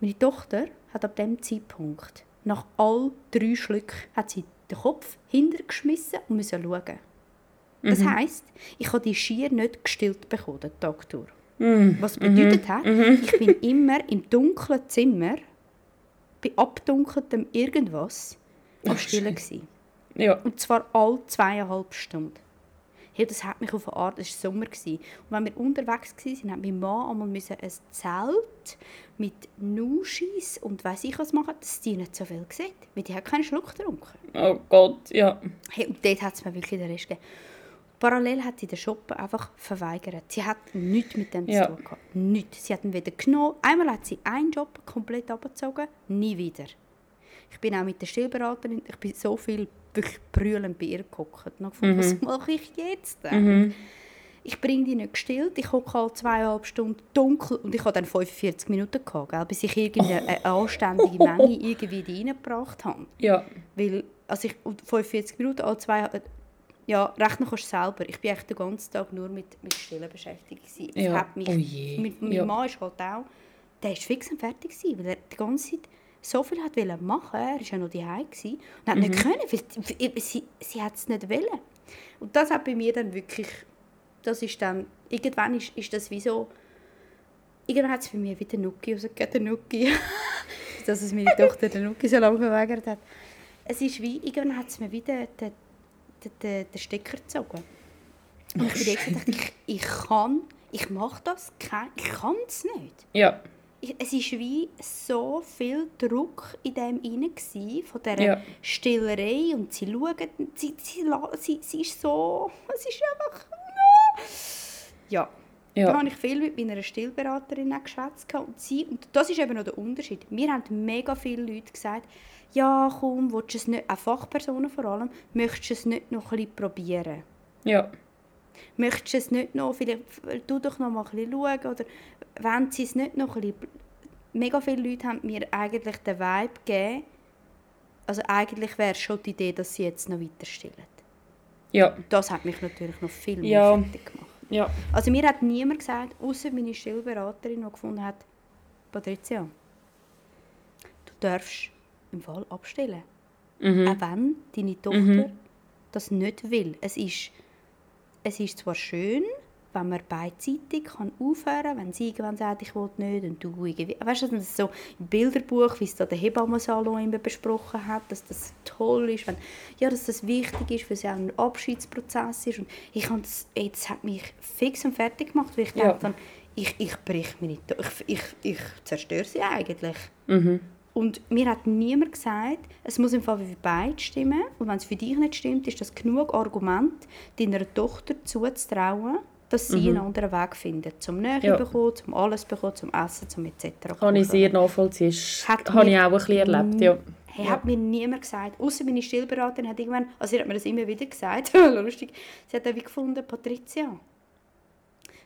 Meine Tochter hat ab dem Zeitpunkt, nach all drei Schlücken, hat sie den Kopf hintergeschmissen und musste schauen. Das heisst, ich habe die schier nicht gestillt bekommen, den Tag durch. Was bedeutet hat, ich bin immer im dunklen Zimmer, bei abdunkeltem irgendwas, am Stillen gewesen. Ja. Und zwar alle zweieinhalb Stunden. Hey, das hat mich auf eine Art, es war Sommer. Gewesen. Und wenn wir unterwegs waren, hat mein Mann einmal müssen ein Zelt mit Nuschis und weiss ich was machen, dass die nicht so viel sieht. Weil die hat keinen Schluck getrunken. Oh Gott, ja. Hey, und dort hat es mir wirklich den Rest gegeben. Parallel hat sie den Shoppen einfach verweigert. Sie hat nichts mit dem Ja. zu tun gehabt. Nichts. Sie hat ihn wieder genommen. Einmal hat sie einen Job komplett abgezogen, nie wieder. Ich bin auch mit der Stillberaterin, ich bin so viel wirklich brüllend bei ihr gehockt. Und habe gefunden, was mache ich jetzt? Ich bringe die nicht gestillt, ich hocke halt zweieinhalb Stunden dunkel und ich habe dann 45 Minuten gehabt, gell, bis ich irgendeine anständige Menge irgendwie reingebracht habe. Ja. Weil, also ich, und 45 Minuten, alle zwei, ja, rechnen kannst du selber. Ich bin echt den ganzen Tag nur mit, mit Stillen beschäftigt. gewesen. Das Ja. mich, Oh. Mit, mein Ja. Mann ist halt auch, der ist fix und fertig gewesen, weil er die ganze Zeit so viel hat wollen machen. Er war ja noch daheim gewesen und hat Mhm. nicht können, weil weil sie, sie hat es nicht wollen. Und das hat bei mir dann wirklich, das ist dann, irgendwann ist, ist das wie so, irgendwann hat es bei mir wieder Nuki rausgegeben, der Nuki. dass es meine Tochter den Nuki so lange verweigert hat. Es ist wie, irgendwann hat es mir wieder den, den, Stecker gezogen. Und ich jetzt gedacht, ich, ich kann, ich mache das, ich kann es nicht. Ja. Es war wie so viel Druck in dem inne von dieser Ja. Stillerei und sie schauen, sie, sie, sie, sie ist so, es ist einfach, ja. Ja. Da habe ich viel mit meiner Stillberaterin geschwätzt. Und, sie, und das ist eben noch der Unterschied. Mir haben mega viele Leute gesagt, ja komm, willst du es nicht, auch Fachpersonen vor allem, möchtest du es nicht noch ein bisschen probieren? Ja. Möchtest du es nicht noch, vielleicht, tu doch noch mal ein bisschen schauen, oder wenn sie es nicht noch ein bisschen... Mega viele Leute haben mir eigentlich den Vibe gegeben, also eigentlich wäre schon die Idee, dass sie jetzt noch weiter stillen. Ja. Das hat mich natürlich noch viel mehr Ja. fertig gemacht. Ja. Also mir hat niemand gesagt, außer meine Stillberaterin, die gefunden hat, Patricia, du darfst im Fall abstillen. Mhm. Auch wenn deine Tochter das nicht will. Es ist, es ist zwar schön, wenn man beidseitig kann aufhören kann, wenn sie irgendwann sagt, ich will nicht und du irgendwie... Weißt du, das ist so im Bilderbuch, wie es da der Hebammensalon immer besprochen hat, dass das toll ist, wenn, ja, dass das wichtig ist, weil es ja auch ein Abschiedsprozess ist. Und ich habe das, ey, das hat mich fix und fertig gemacht, weil ich Ja. dachte, ich, ich brich meine ich, ich, ich zerstöre sie eigentlich. Mhm. Und mir hat niemand gesagt, es muss im Fall für beide stimmen. Und wenn es für dich nicht stimmt, ist das genug Argument, deiner Tochter zuzutrauen, dass sie einen anderen Weg findet. Zum Nähe Ja. bekommen, zum alles bekommen, zum Essen, zum etc. Kann ich sehr nachvollziehen. Das Hat habe ich auch ein bisschen erlebt, ja. Hey, hat mir niemand gesagt. Außer meine Stillberaterin hat irgendwann, also sie hat mir das immer wieder gesagt, lustig, sie hat dann wie gefunden, Patricia,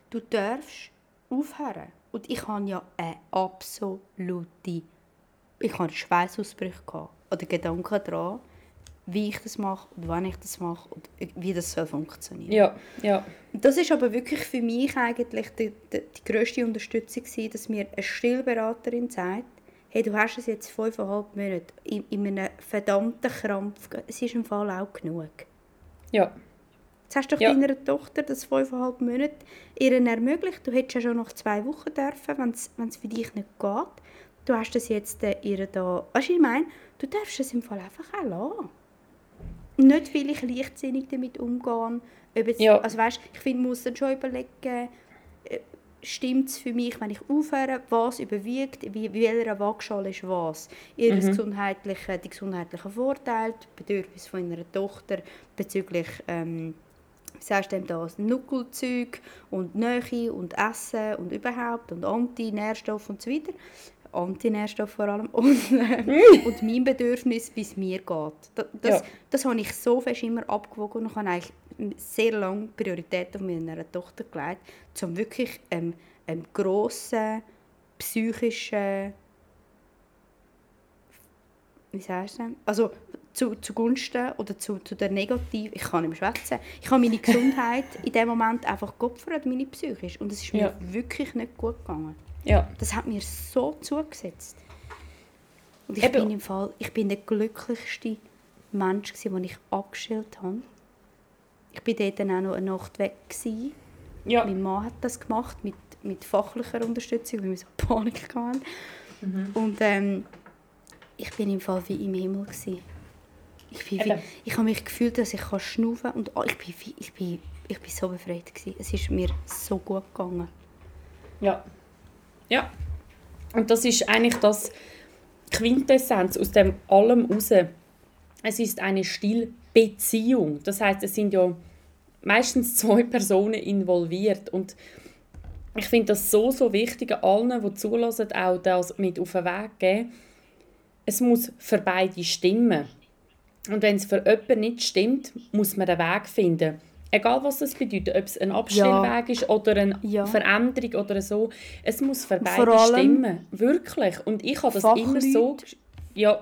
du darfst aufhören. Und ich habe ja eine absolute, ich habe Schweißausbrüche gehabt. Oder Gedanken daran, wie ich das mache und wann ich das mache und wie das soll funktionieren. Ja, ja. Das ist aber wirklich für mich eigentlich die, die, die grösste Unterstützung gewesen, dass mir eine Stillberaterin sagt, hey, du hast es jetzt fünfeinhalb Monate in, in einem verdammten Krampf, es ist im Fall auch genug. Ja. Jetzt hast du doch Ja. deiner Tochter das fünfeinhalb Monate ihr ermöglicht. Du hättest ja schon noch zwei Wochen dürfen, wenn es für dich nicht geht. Du hast das jetzt äh, ihr da... Weißt du, ich meine, du darfst es im Fall einfach auch lassen. Nicht, weil ich leichtsinnig damit umgehe. Ob jetzt, Ja. Also weißt, ich finde, man muss dann schon überlegen, äh, stimmt es für mich, wenn ich aufhöre, was überwiegt, wie, welcher Waagschale ist was. Ihr Mhm. gesundheitliche, die gesundheitlichen Vorteile, die Bedürfnisse von ihrer Tochter bezüglich, ähm, sagst du dem das, Nuckelzeug und Nähe und Essen und überhaupt und Antinährstoffe und so weiter. Antinährstoffe vor allem. Und, äh, und mein Bedürfnis, wie es mir geht. Das, das, Ja. das habe ich so fest immer abgewogen und habe eigentlich sehr lange Priorität auf meiner Tochter gelegt, um wirklich ähm, einen grossen psychischen wie sagst du? Also zu, zugunsten oder zu, zu der Negativ... Ich kann nicht mehr schwätzen. Ich habe meine Gesundheit in dem Moment einfach geopfert, meine psychisch. Und es ist mir Ja. wirklich nicht gut gegangen. Ja. Das hat mir so zugesetzt. Und ich Eben. bin im Fall... Ich bin der glücklichste Mensch, gewesen, den ich abgestellt habe. Ich bin dort dann auch noch eine Nacht weg. Gewesen. Ja. Mein Mann hat das gemacht mit, mit fachlicher Unterstützung, weil wir so Panik hatten. Mhm. Und ähm, ich bin im Fall wie im Himmel. Gewesen. Ich, bin wie, Eben. ich habe mich gefühlt, dass ich kann schnaufen und oh, ich bin, wie- ich bin, ich bin so befreit. Gewesen. Es ist mir so gut gegangen. Ja. Ja. Und das ist eigentlich das Quintessenz aus dem allem raus. Es ist eine Stillbeziehung. Das heißt, es sind ja meistens zwei Personen involviert und ich finde das so, so wichtig, allen, die zulassen, auch das mit auf den Weg geben. Es muss für beide stimmen. Und wenn es für jemanden nicht stimmt, muss man einen Weg finden. Egal, was das bedeutet, ob es ein Abstellweg ist oder eine Ja. Veränderung oder so. Es muss für beide vor allem stimmen. Wirklich. Und ich habe das immer so... Fachleute Ja,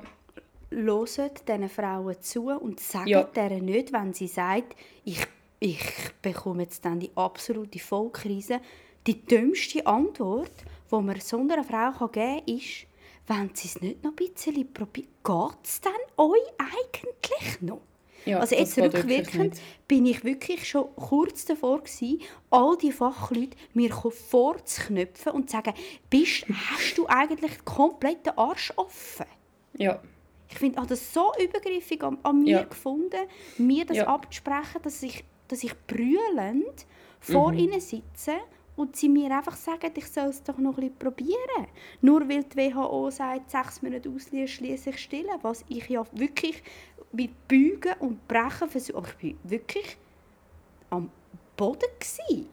Hört diesen Frauen zu und sagt Ja. deren nicht, wenn sie sagt, ich, ich bekomme jetzt dann die absolute Vollkrise. Die dümmste Antwort, die man so einer Frau geben kann, ist, wenn sie es nicht noch ein bisschen probiert, geht es dann euch eigentlich noch? Ja also jetzt rückwirkend bin ich wirklich schon kurz davor gewesen, all die Fachleute mir vorzuknöpfen und zu sagen, bist, hast du eigentlich komplett den Arsch offen? Ja, Ich finde das so übergriffig an, an mir Ja. gefunden, mir das Ja. abzusprechen, dass ich, dass ich brüllend vor Mhm. ihnen sitze und sie mir einfach sagen, ich soll es doch noch ein bisschen probieren. Nur weil die WHO sagt, sechs Monate ausliehen, schließe ich stillen, was ich ja wirklich mit Bügen und Brechen versuche. Aber ich war wirklich am Boden. Gewesen.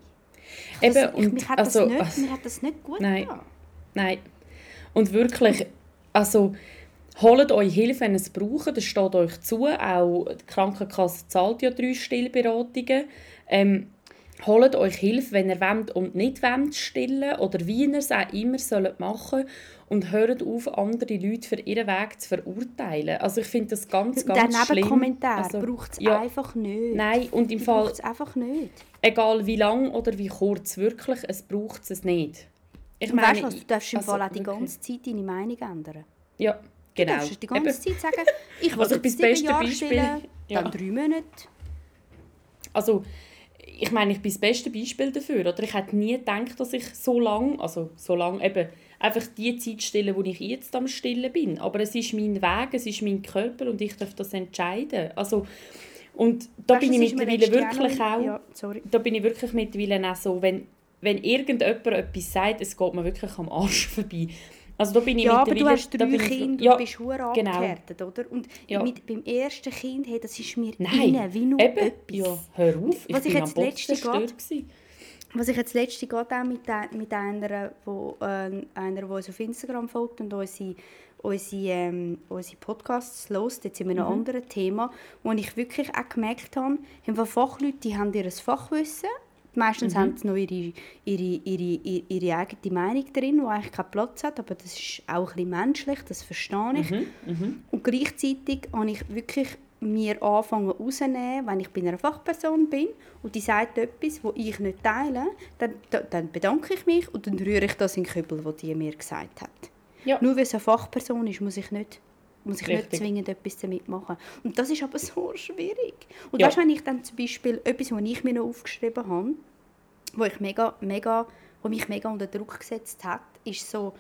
Ich Eben, das, ich, und mich hat also, das nicht, mir hat das nicht gut Nein. getan. Nein. Und wirklich, also holt euch Hilfe, wenn ihr es braucht. Das steht euch zu. Auch die Krankenkasse zahlt ja drei Stillberatungen. Ähm, holt euch Hilfe, wenn ihr wollt und nicht wollt stillen oder wie ihr es auch immer sollt machen und hört auf, andere Leute für ihren Weg zu verurteilen. Also ich finde das ganz, ganz schlimm. Nebenkommentar Also, braucht es ja, einfach nicht. Nein, und im Fall, braucht es einfach nicht. egal wie lang oder wie kurz, wirklich, es braucht es nicht. Ich Und weißt du was, ich- du darfst im also Fall auch die ganze Zeit deine Meinung ändern. Ja, Du genau. darfst die ganze Eben. Zeit sagen, ich will Also jetzt das sieben beste Jahre Beispiel- stillen, ja. dann drei Monate. Also, ich meine, ich bin das beste Beispiel dafür. Oder? Ich hätte nie gedacht, dass ich so lange, also so lange eben, einfach die Zeit stille, wo ich jetzt am Stillen bin. Aber es ist mein Weg, es ist mein Körper und ich darf das entscheiden. Also, und da Weißt du, bin ich mittlerweile wirklich auch, Ja, da bin ich wirklich mittlerweile auch so, wenn, wenn irgendjemand etwas sagt, es geht mir wirklich am Arsch vorbei. Also da bin ich Ja, aber du hast drei ich- Kinder ja, und bist hure genau. abgehärtet, oder? Und Ja. mit, beim ersten Kind, hey, das ist mir Nein, rein, wie nur eben, etwas. ja, hör auf, ich Was ich jetzt letzte gewesen. Was ich jetzt letzte gerade auch mit, mit einer, wo, äh, einer, die uns auf Instagram folgt und unsere, unsere, ähm, unsere Podcasts hört, jetzt in einem Mhm. anderen Thema, wo ich wirklich auch gemerkt habe, haben Fachleute, die haben ihr Fachwissen, meistens Mhm. haben sie noch ihre, ihre, ihre, ihre, ihre eigene Meinung drin, die eigentlich keinen Platz hat, aber das ist auch ein bisschen menschlich, das verstehe ich. Mhm, mhm. Und gleichzeitig habe ich wirklich mir anfangen rausnehmen, wenn ich bei einer Fachperson bin und die sagt etwas, wo ich nicht teile, dann, dann bedanke ich mich und dann rühre ich das in den Kübel, wo die mir gesagt hat. Ja. Nur weil es eine Fachperson ist, muss ich nicht muss ich Richtig. nicht zwingend etwas damit machen. Und das ist aber so schwierig. Und ja. weißt, wenn ich dann zum Beispiel etwas, was ich mir noch aufgeschrieben habe, wo, ich mega, mega, wo mich mega unter Druck gesetzt hat, ist so,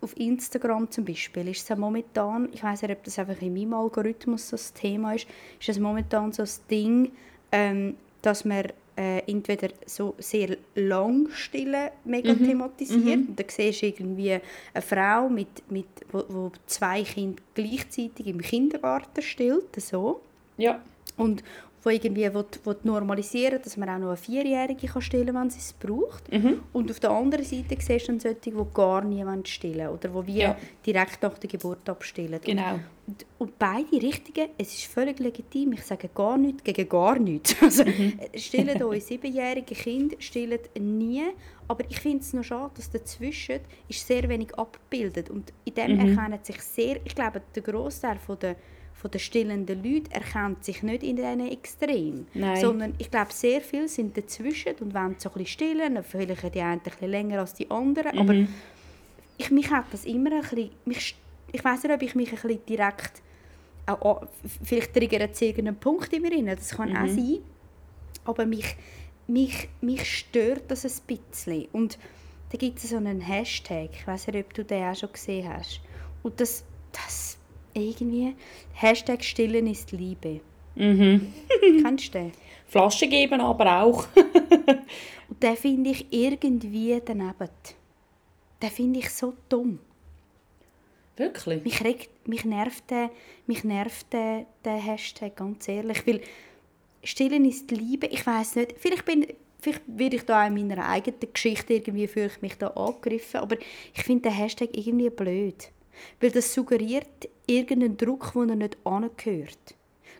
auf Instagram zum Beispiel ist es momentan, ich weiß nicht, ob das einfach in meinem Algorithmus so das Thema ist, ist es momentan so das Ding, ähm, dass man äh, entweder so sehr lang Stille mega mhm. thematisiert mhm. und dann siehst du irgendwie eine Frau, mit, mit, wo, wo zwei Kinder gleichzeitig im Kindergarten stillt, so. Ja. Und wo irgendwie will, will normalisieren dass man auch noch eine Vierjährige kann stillen kann, wenn sie es braucht. Mhm. Und auf der anderen Seite siehst du dann solche, die gar nie stillen oder die wir ja. direkt nach der Geburt abstillen. Genau. Und, und, beide Richtigen, es ist völlig legitim, ich sage gar nichts gegen gar nichts. Also, mhm. stillen eure siebenjährige Kinder stillen nie, aber ich finde es noch schade, dass dazwischen ist sehr wenig abgebildet und in dem mhm. erkennen sich sehr, ich glaube, der Großteil der von den stillenden Leuten erkennt sich nicht in diesen Extrem. Nein. Sondern ich glaube, sehr viele sind dazwischen und wollen so ein bisschen stillen. Vielleicht die einen ein bisschen länger als die anderen. Mhm. Aber ich, mich hat das immer ein bisschen... Mich, ich weiß nicht, ob ich mich ein bisschen direkt... Auch, vielleicht triggert es irgendeinen Punkt in mir rein. Das kann mhm. auch sein. Aber mich, mich, mich stört das ein bisschen. Und da gibt es so einen Hashtag. Ich weiß nicht, ob du den auch schon gesehen hast. Und das, das irgendwie Hashtag Stillen ist Liebe. Mhm. Kennst du den? Flaschen geben aber auch. Und den finde ich irgendwie daneben. Den finde ich so dumm. Wirklich? Mich, regt, mich nervt, der, mich nervt der, der Hashtag, ganz ehrlich. Weil Stillen ist Liebe, ich weiß nicht, vielleicht bin vielleicht werde ich da in meiner eigenen Geschichte irgendwie fühle ich mich da angegriffen, aber ich finde den Hashtag irgendwie blöd. Weil das suggeriert irgendeinen Druck, der nicht angehört.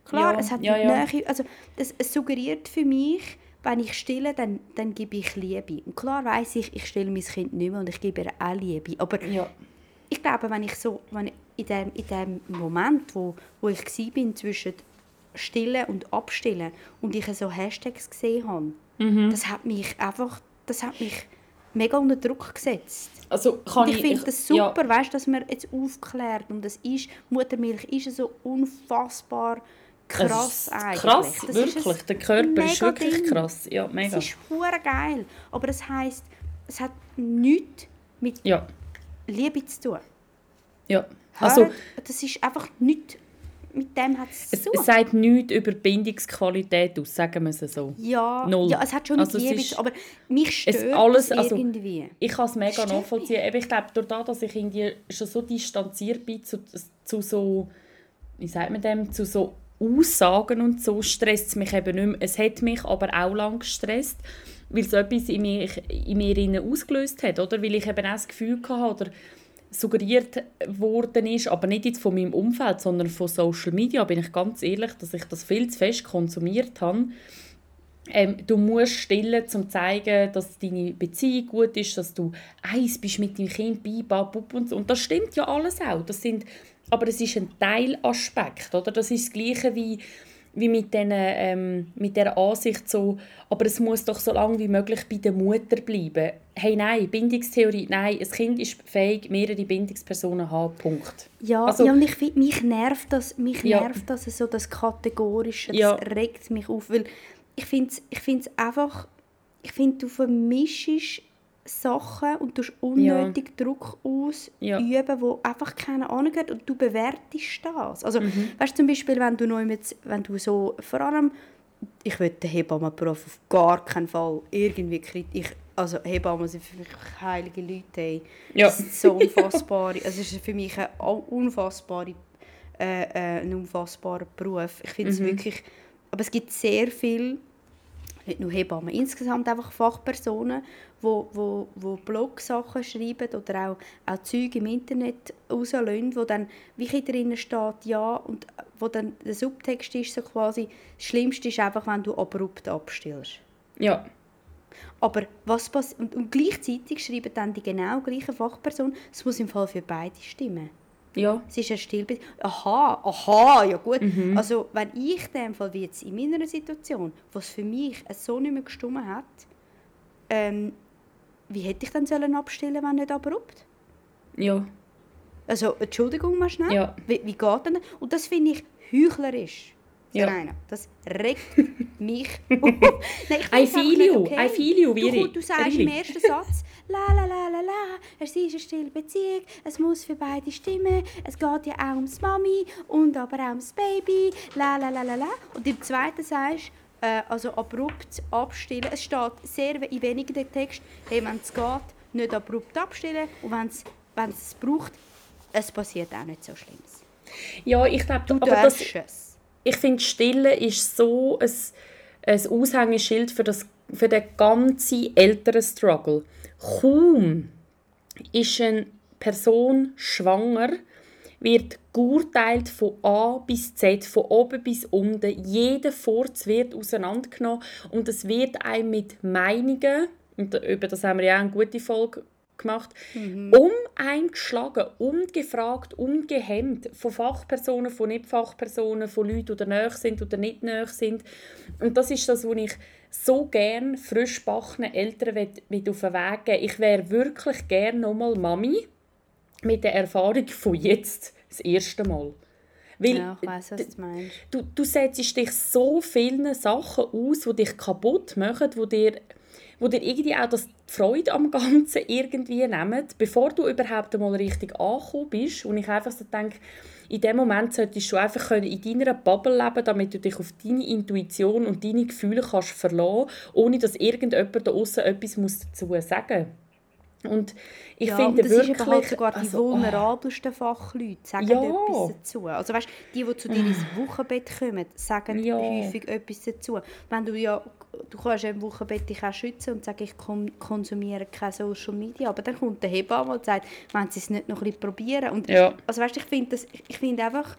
Klar, ja, es hat ja, ja. Nähe, also das, es suggeriert für mich, wenn ich stille, dann, dann gebe ich Liebe. Und klar weiß ich, ich stille mein Kind nicht mehr und ich gebe ihr auch Liebe. Aber ja. ich glaube, wenn ich so, wenn ich in dem, in dem Moment, wo, wo ich war zwischen Stillen und Abstillen und ich so Hashtags gesehen habe, mhm. das hat mich einfach, das hat mich mega unter Druck gesetzt. Also kann ich, ich finde das super, ja. weißt, dass man jetzt aufklärt und das ist, Muttermilch ist so unfassbar krass eigentlich. Krass, das wirklich. Der Körper ist wirklich Ding. krass. Ja, mega. Es ist hure geil, aber es heisst, es hat nichts mit ja. Liebe zu tun. Ja. Also, das ist einfach nichts mit dem hat es zu. Es sagt nichts über Bindungsqualität aus, sagen wir es so. Ja, Null. ja es hat schon also Liebe, aber mich stört es alles, also, irgendwie. Ich kann es mega nachvollziehen. Ich glaube, durch das, dass ich irgendwie schon so distanziert bin zu, zu so, wie sagt man dem, zu so Aussagen und so, stresst es mich eben nicht mehr. Es hat mich aber auch lange gestresst, weil es etwas in mir, in mir ausgelöst hat, oder? Weil ich eben auch das Gefühl hatte, oder suggeriert worden ist, aber nicht jetzt von meinem Umfeld, sondern von Social Media, bin ich ganz ehrlich, dass ich das viel zu fest konsumiert habe. Ähm, du musst stillen, um zu zeigen, dass deine Beziehung gut ist, dass du eins bist mit deinem Kind, bibab, und so. Und das stimmt ja alles auch. Das sind, aber es ist ein Teilaspekt, oder? Das ist das Gleiche wie wie mit, den, ähm, mit der Ansicht so, aber es muss doch so lange wie möglich bei der Mutter bleiben. Hey, nein, Bindungstheorie, nein, ein Kind ist fähig, mehrere Bindungspersonen haben, Punkt. Ja, also, ja und ich find, mich nervt das, mich ja. nervt das, so das Kategorische, das ja. regt mich auf, weil ich finde es ich einfach, ich finde, du vermischst Sachen und du unnötig ja. Druck ausüben, ja. wo einfach keine Ahnung hat und du bewertest das. Also, mhm. weißt du, zum Beispiel, wenn du, noch mit, wenn du so, vor allem, ich will den Hebammenberuf auf gar keinen Fall irgendwie kritisch, also Hebammen sind für mich heilige Leute, ey. Ja. Das ist so unfassbar, also es ist für mich ein unfassbare, äh, äh, ein unfassbarer Beruf. Ich finde es mhm. wirklich, aber es gibt sehr viele nicht nur Hebammen, insgesamt einfach Fachpersonen, wo, wo, wo Blog-Sachen schreiben oder auch, auch Zeug im Internet rauslösen, wo dann wie drin steht, ja, und wo dann der Subtext ist so quasi, das Schlimmste ist einfach, wenn du abrupt abstillst. Ja. Aber was passiert, und, und gleichzeitig schreiben dann die genau gleichen Fachpersonen, es muss im Fall für beide stimmen. Ja. Es ist ein Stillbeziehung. Aha, aha, ja gut. Mhm. Also wenn ich in dem Fall, wie jetzt in meiner Situation, was für mich so nicht mehr gestimmt hat, ähm, wie hätte ich dann sollen abstillen, wenn nicht abrupt? Ja. Also, Entschuldigung mal schnell. Ja. Wie, wie geht denn das? Und das finde ich heuchlerisch. Ja. Nein, das regt mich auf. Nein, ich I feel you, okay. I feel you, Du, Viri. du sagst Really. im ersten Satz, la la la la la, es ist eine stille Beziehung, es muss für beide stimmen, es geht ja auch ums Mami und aber auch ums Baby, la la la la la. Und im zweiten sagst äh, also abrupt abstillen. Es steht sehr in wenigen Text, hey, wenn es geht, nicht abrupt abstillen und wenn es es braucht, es passiert auch nicht so Schlimmes. Ja, ich glaube, Du aber das, es. ich finde, Stille ist so ein, ein Aushängeschild für, das, für den ganzen älteren Struggle. Kaum ist eine Person schwanger, wird geurteilt von A bis Z, von oben bis unten. Jeder Furz wird auseinandergenommen und es wird einem mit Meinungen, und über das haben wir ja auch eine gute Folge gemacht, um einen geschlagen, ungefragt, ungehemmt, von Fachpersonen, von Nicht-Fachpersonen, von Leuten, die nahe sind oder nicht nahe sind. Und das ist das, was ich so gerne frisch backenen Eltern mit, mit auf den Weg geben Ich wäre wirklich gerne nochmal Mami mit der Erfahrung von jetzt das erste Mal. Weil Ja, ich weiss, was du meinst. du, du setzt dich so vielen Sachen aus, die dich kaputt machen, die dir, wo dir irgendwie auch das, die Freude am Ganzen irgendwie nehmen, bevor du überhaupt einmal richtig angekommen bist. Und ich einfach so denke, in dem Moment solltest du einfach können in deiner Bubble leben, damit du dich auf deine Intuition und deine Gefühle kannst verlassen, ohne dass irgendjemand da außen etwas muss dazu sagen muss. Und ich ja, finde das wirklich... ist halt sogar die also, oh. vulnerabelsten Fachleute, sagen Ja. etwas dazu. Also weißt, die, die zu dir ins Wochenbett kommen, sagen Ja. häufig etwas dazu. Wenn du ja, du kannst ja im Wochenbett dich auch schützen und sagen, ich kon konsumiere keine Social Media, aber dann kommt der Hebamme und sagt, wenn sie es nicht noch ein bisschen probieren. Und Ja. also weißt, ich finde das, ich finde einfach,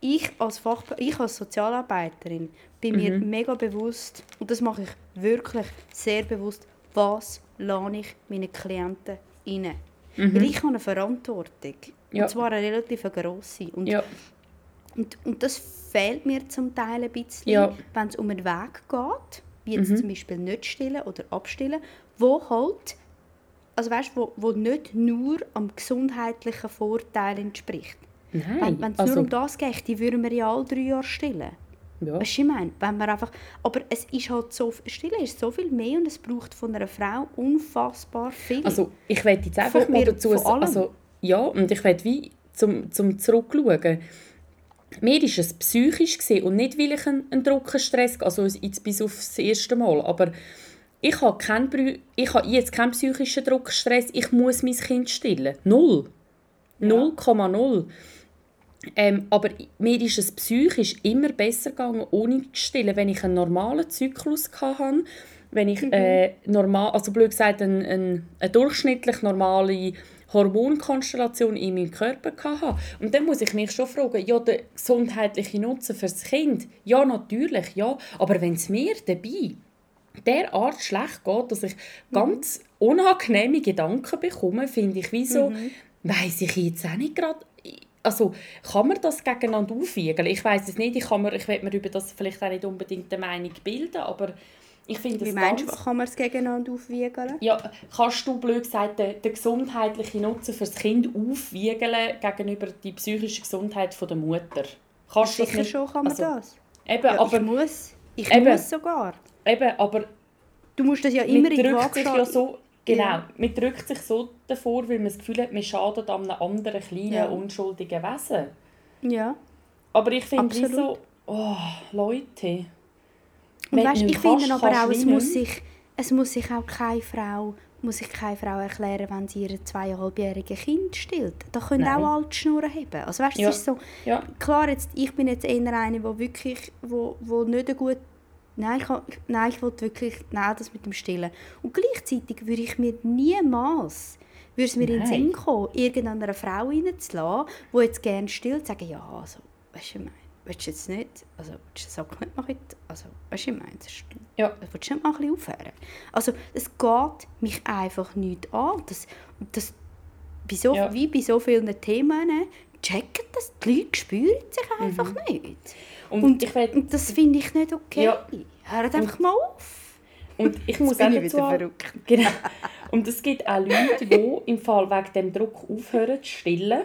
ich als Fach, ich als Sozialarbeiterin bin mir Mhm. mega bewusst und das mache ich wirklich sehr bewusst, was lade ich meinen Klienten rein. Weil ich habe eine Verantwortung. Mhm. Ja. Und zwar eine relativ grosse. Und, Ja, und, und das fehlt mir zum Teil ein bisschen, Ja. wenn es um einen Weg geht, wie jetzt zum Beispiel nicht stillen oder abstillen, wo halt, also weißt, wo, wo nicht nur am gesundheitlichen Vorteil entspricht. nein. Wenn wenn es also, nur um das geht, die würden wir ja alle drei Jahre stillen. Ja. Weißt du, was ich meine? Wenn man einfach, aber es ist halt so, Stillen ist so viel mehr und es braucht von einer Frau unfassbar viel. Also ich werde jetzt einfach Von mal mir- dazu sagen, also ja, und ich werde wie zum, zum zurückschauen. Mir war es psychisch gewesen und nicht, weil ich einen, einen Druckenstress, also jetzt bis auf das erste Mal, aber ich habe, kein, Brü- ich habe jetzt keinen psychischen Druckstress, ich muss mein Kind stillen. Null. 0,0. Ähm, aber mir ist es psychisch immer besser gegangen, ohne zu stillen, wenn ich einen normalen Zyklus hatte, wenn ich äh, normal, also blöd gesagt, ein, ein, eine durchschnittlich normale Hormonkonstellation in meinem Körper hatte. Und dann muss ich mich schon fragen, ja, der gesundheitliche Nutzen für das Kind, ja, natürlich, ja, aber wenn es mir dabei derart schlecht geht, dass ich ganz unangenehme Gedanken bekomme, finde ich, wieso, weiß ich jetzt auch nicht gerade, also kann man das gegeneinander aufwiegen? Ich weiß es nicht, ich, kann mir, ich will mir über das vielleicht auch nicht unbedingt eine Meinung bilden, aber ich finde Wie meinst du, kann man es gegeneinander aufwiegen? Ja, kannst du, blöd gesagt, den, den gesundheitlichen Nutzen für das Kind aufwiegen gegenüber der psychischen Gesundheit von der Mutter? Kannst Sicher nicht? schon kann man also, das. Eben, Ja, aber, ich muss. Ich Eben. muss sogar. eben, aber Du musst das ja immer in die Waage ja so, genau, man drückt sich so davor, weil man das Gefühl hat, man schadet einem anderen kleinen, Ja. unschuldigen Wesen. Ja. Aber ich finde so, oh, Leute. Und weißt, ich finde aber auch, es muss, sich, es muss sich auch keine Frau, muss sich keine Frau erklären, wenn sie ihr zweieinhalbjährige Kind stillt. Da können Nein. auch die Schnurren haben. Also weißt, Ja. es ist so, Ja, klar, jetzt, ich bin jetzt eher eine, wo wirklich, wo, wo nicht gut Nein, ich, nein, ich wollte wirklich, nein, das mit dem Stillen. Und gleichzeitig würde ich mir niemals, würde es mir in den Nein. Sinn kommen, irgendeiner Frau reinzulassen, die jetzt gerne stillt, sagen, ja, also, weißt du, ich meine, willst du jetzt nicht, also, willst du den Sack nicht machen? Also, weißt du, ich meine, das ist, ja. willst du nicht mal ein bisschen aufhören? Also, es geht mich einfach nicht an. Das, das, bei so, Ja. Wie bei so vielen Themen checken das. Die Leute spüren sich einfach nicht. Und, Und, ich will, und das finde ich nicht okay. Ja. Hört einfach mal auf. und ich muss auch dazu verrückt. Genau. Und es gibt auch Leute, die im Fall wegen dem Druck aufhören zu stillen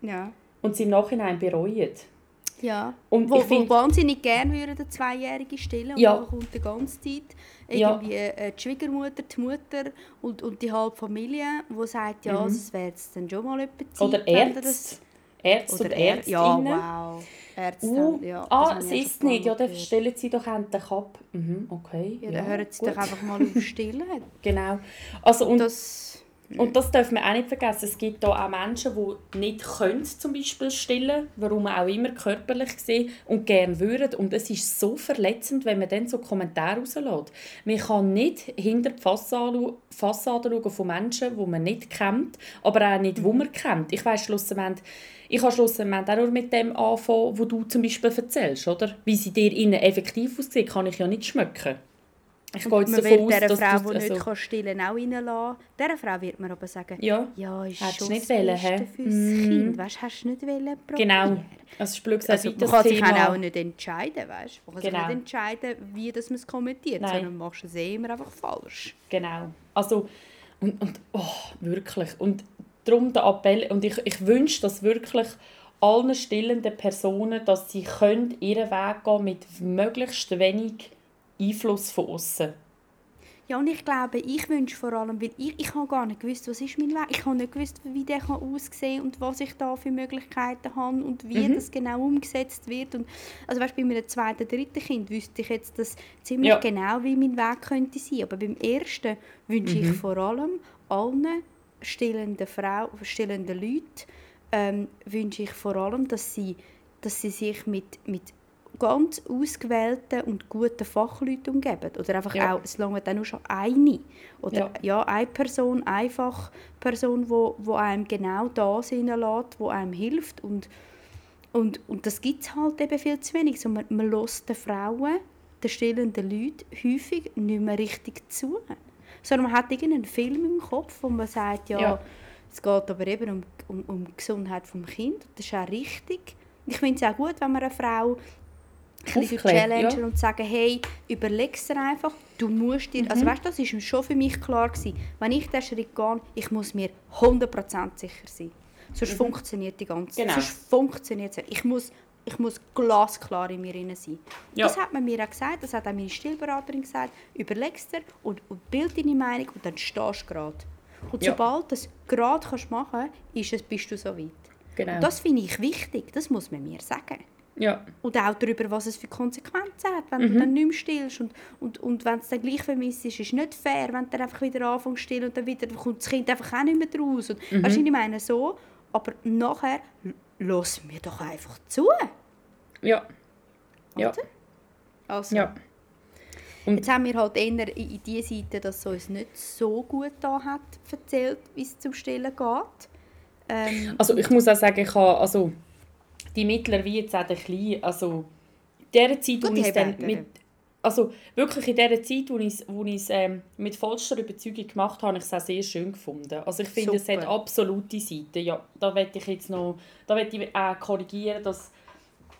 Ja. und sie im Nachhinein bereuen. Ja. Und wo, ich find- wo wahnsinnig gerne würden eine Zweijährige stillen und Ja. dann kommt die ganze Zeit Ja. irgendwie äh, die Schwiegermutter, die Mutter und, und die halbe Familie, die sagt, ja, also es wäre jetzt dann schon mal etwas Zeit, Mhm. Oder Ärzte. Ärzte Oder und er Ärztinnen. Ja, wow. Ärzte, Uh, ja. ah, auch ist nicht. Ja, dann stellen sie doch endlich ab. Mhm, okay. Ja, dann hören sie gut. doch einfach mal auf stillen. Genau. Also, und, Das, und das darf man auch nicht vergessen. Es gibt da auch Menschen, die nicht können, zum Beispiel stillen, warum auch immer körperlich gesehen, und gerne würden. Und es ist so verletzend, wenn man dann so Kommentare rauslässt. Man kann nicht hinter die Fassade, Fassade schauen von Menschen, die man nicht kennt, aber auch nicht, wo man kennt. Ich weiss schlussendlich, ich kann schlussendlich auch nur mit dem anfangen, wo du zum Beispiel erzählst, oder? Wie sie dir innen effektiv aussieht, kann ich ja nicht schmecken. Ich gehe jetzt man davon wird aus, dass Frau, die also- nicht kann stillen kann, auch reinlassen. Dieser Frau wird man aber sagen, Ja. ja, ist Hättest schon nicht das wollen, Beste fürs Mhm. Kind. Weißt, hast du nicht wollen probieren? Genau. Also blöd gesagt, Also, man das kann sich auch nicht entscheiden, weißt? Man kann Genau. sich nicht entscheiden, wie das man es kommentiert, Nein. sondern machst es eh immer einfach falsch. Genau. Also, und, und oh, wirklich. Und darum der Appell, und ich, ich wünsche das wirklich allen stillenden Personen, dass sie können ihren Weg gehen mit möglichst wenig Einfluss von außen. Ja, und ich glaube, ich wünsche vor allem, weil ich, ich habe gar nicht gewusst, was ist mein Weg. Ich habe nicht gewusst, wie der kann aussehen und was ich da für Möglichkeiten habe und wie Mhm. das genau umgesetzt wird. Und, also weißt, bei meinem zweiten, dritten Kind wüsste ich jetzt das ziemlich Ja. genau, wie mein Weg könnte sein. Aber beim ersten wünsche Mhm. ich vor allem allen stillenden Frauen, stillenden Leuten, ähm, wünsche ich vor allem, dass sie, dass sie sich mit, mit ganz ausgewählten und guten Fachleuten umgeben. Oder einfach Ja. auch, es lange dann nur schon eine. Oder Ja. ja. eine Person, einfach Person, wo, wo einem genau da sein lässt, wo einem hilft. Und, und, und das gibt es halt eben viel zu wenig. So, man, man lässt den Frauen, den stillenden Leuten häufig nicht mehr richtig zu. Sondern man hat irgendeinen Film im Kopf, wo man sagt, ja, Ja. es geht aber eben um, um, um die Gesundheit des Kindes. Das ist auch richtig. Ich finde es auch gut, wenn man eine Frau bisschen challengen ja. und sagen, hey, überleg dir einfach, du musst dir, Mhm. also weißt, das ist schon für mich klar gewesen, wenn ich diesen Schritt gehe, ich muss mir 100% sicher sein. Sonst funktioniert die ganze, Mhm. Genau. sonst funktioniert es. Ich muss, ich muss glasklar in mir drin sein. Ja. Das hat man mir auch gesagt, das hat auch meine Stillberaterin gesagt, überleg dir und, und bild deine Meinung und dann stehst du gerade. Und Ja. sobald du das gerade machen kannst, ist es, bist du so weit. Genau. Und das finde ich wichtig, das muss man mir sagen. Ja. Und auch darüber, was es für Konsequenzen hat, wenn Mhm. du dann nicht mehr stillst. Und, und, und wenn es dann gleich vermisst ist, ist nicht fair, wenn du dann einfach wieder anfängst still und dann wieder kommt das Kind einfach auch nicht mehr raus. Und, Mhm. Weißt ich meine so, aber nachher, lass mir doch einfach zu. Ja. Ja. Oder? Also, Ja. Und- Jetzt haben wir halt eher in in die Seite, dass es uns nicht so gut da hat, erzählt, wie es zum Stillen geht. Ähm, Also ich muss auch sagen, ich habe also die Mittler wie jetzt auch der Kleine, also in der Zeit, wo ich dann mit also wirklich in der Zeit, wo ich es wo ich es, ähm, mit vollster Überzeugung gemacht habe, habe ich es auch sehr schön gefunden. Also ich finde, es hat Super. absolute Seiten. Ja, da werde ich jetzt noch, da werde ich auch korrigieren, dass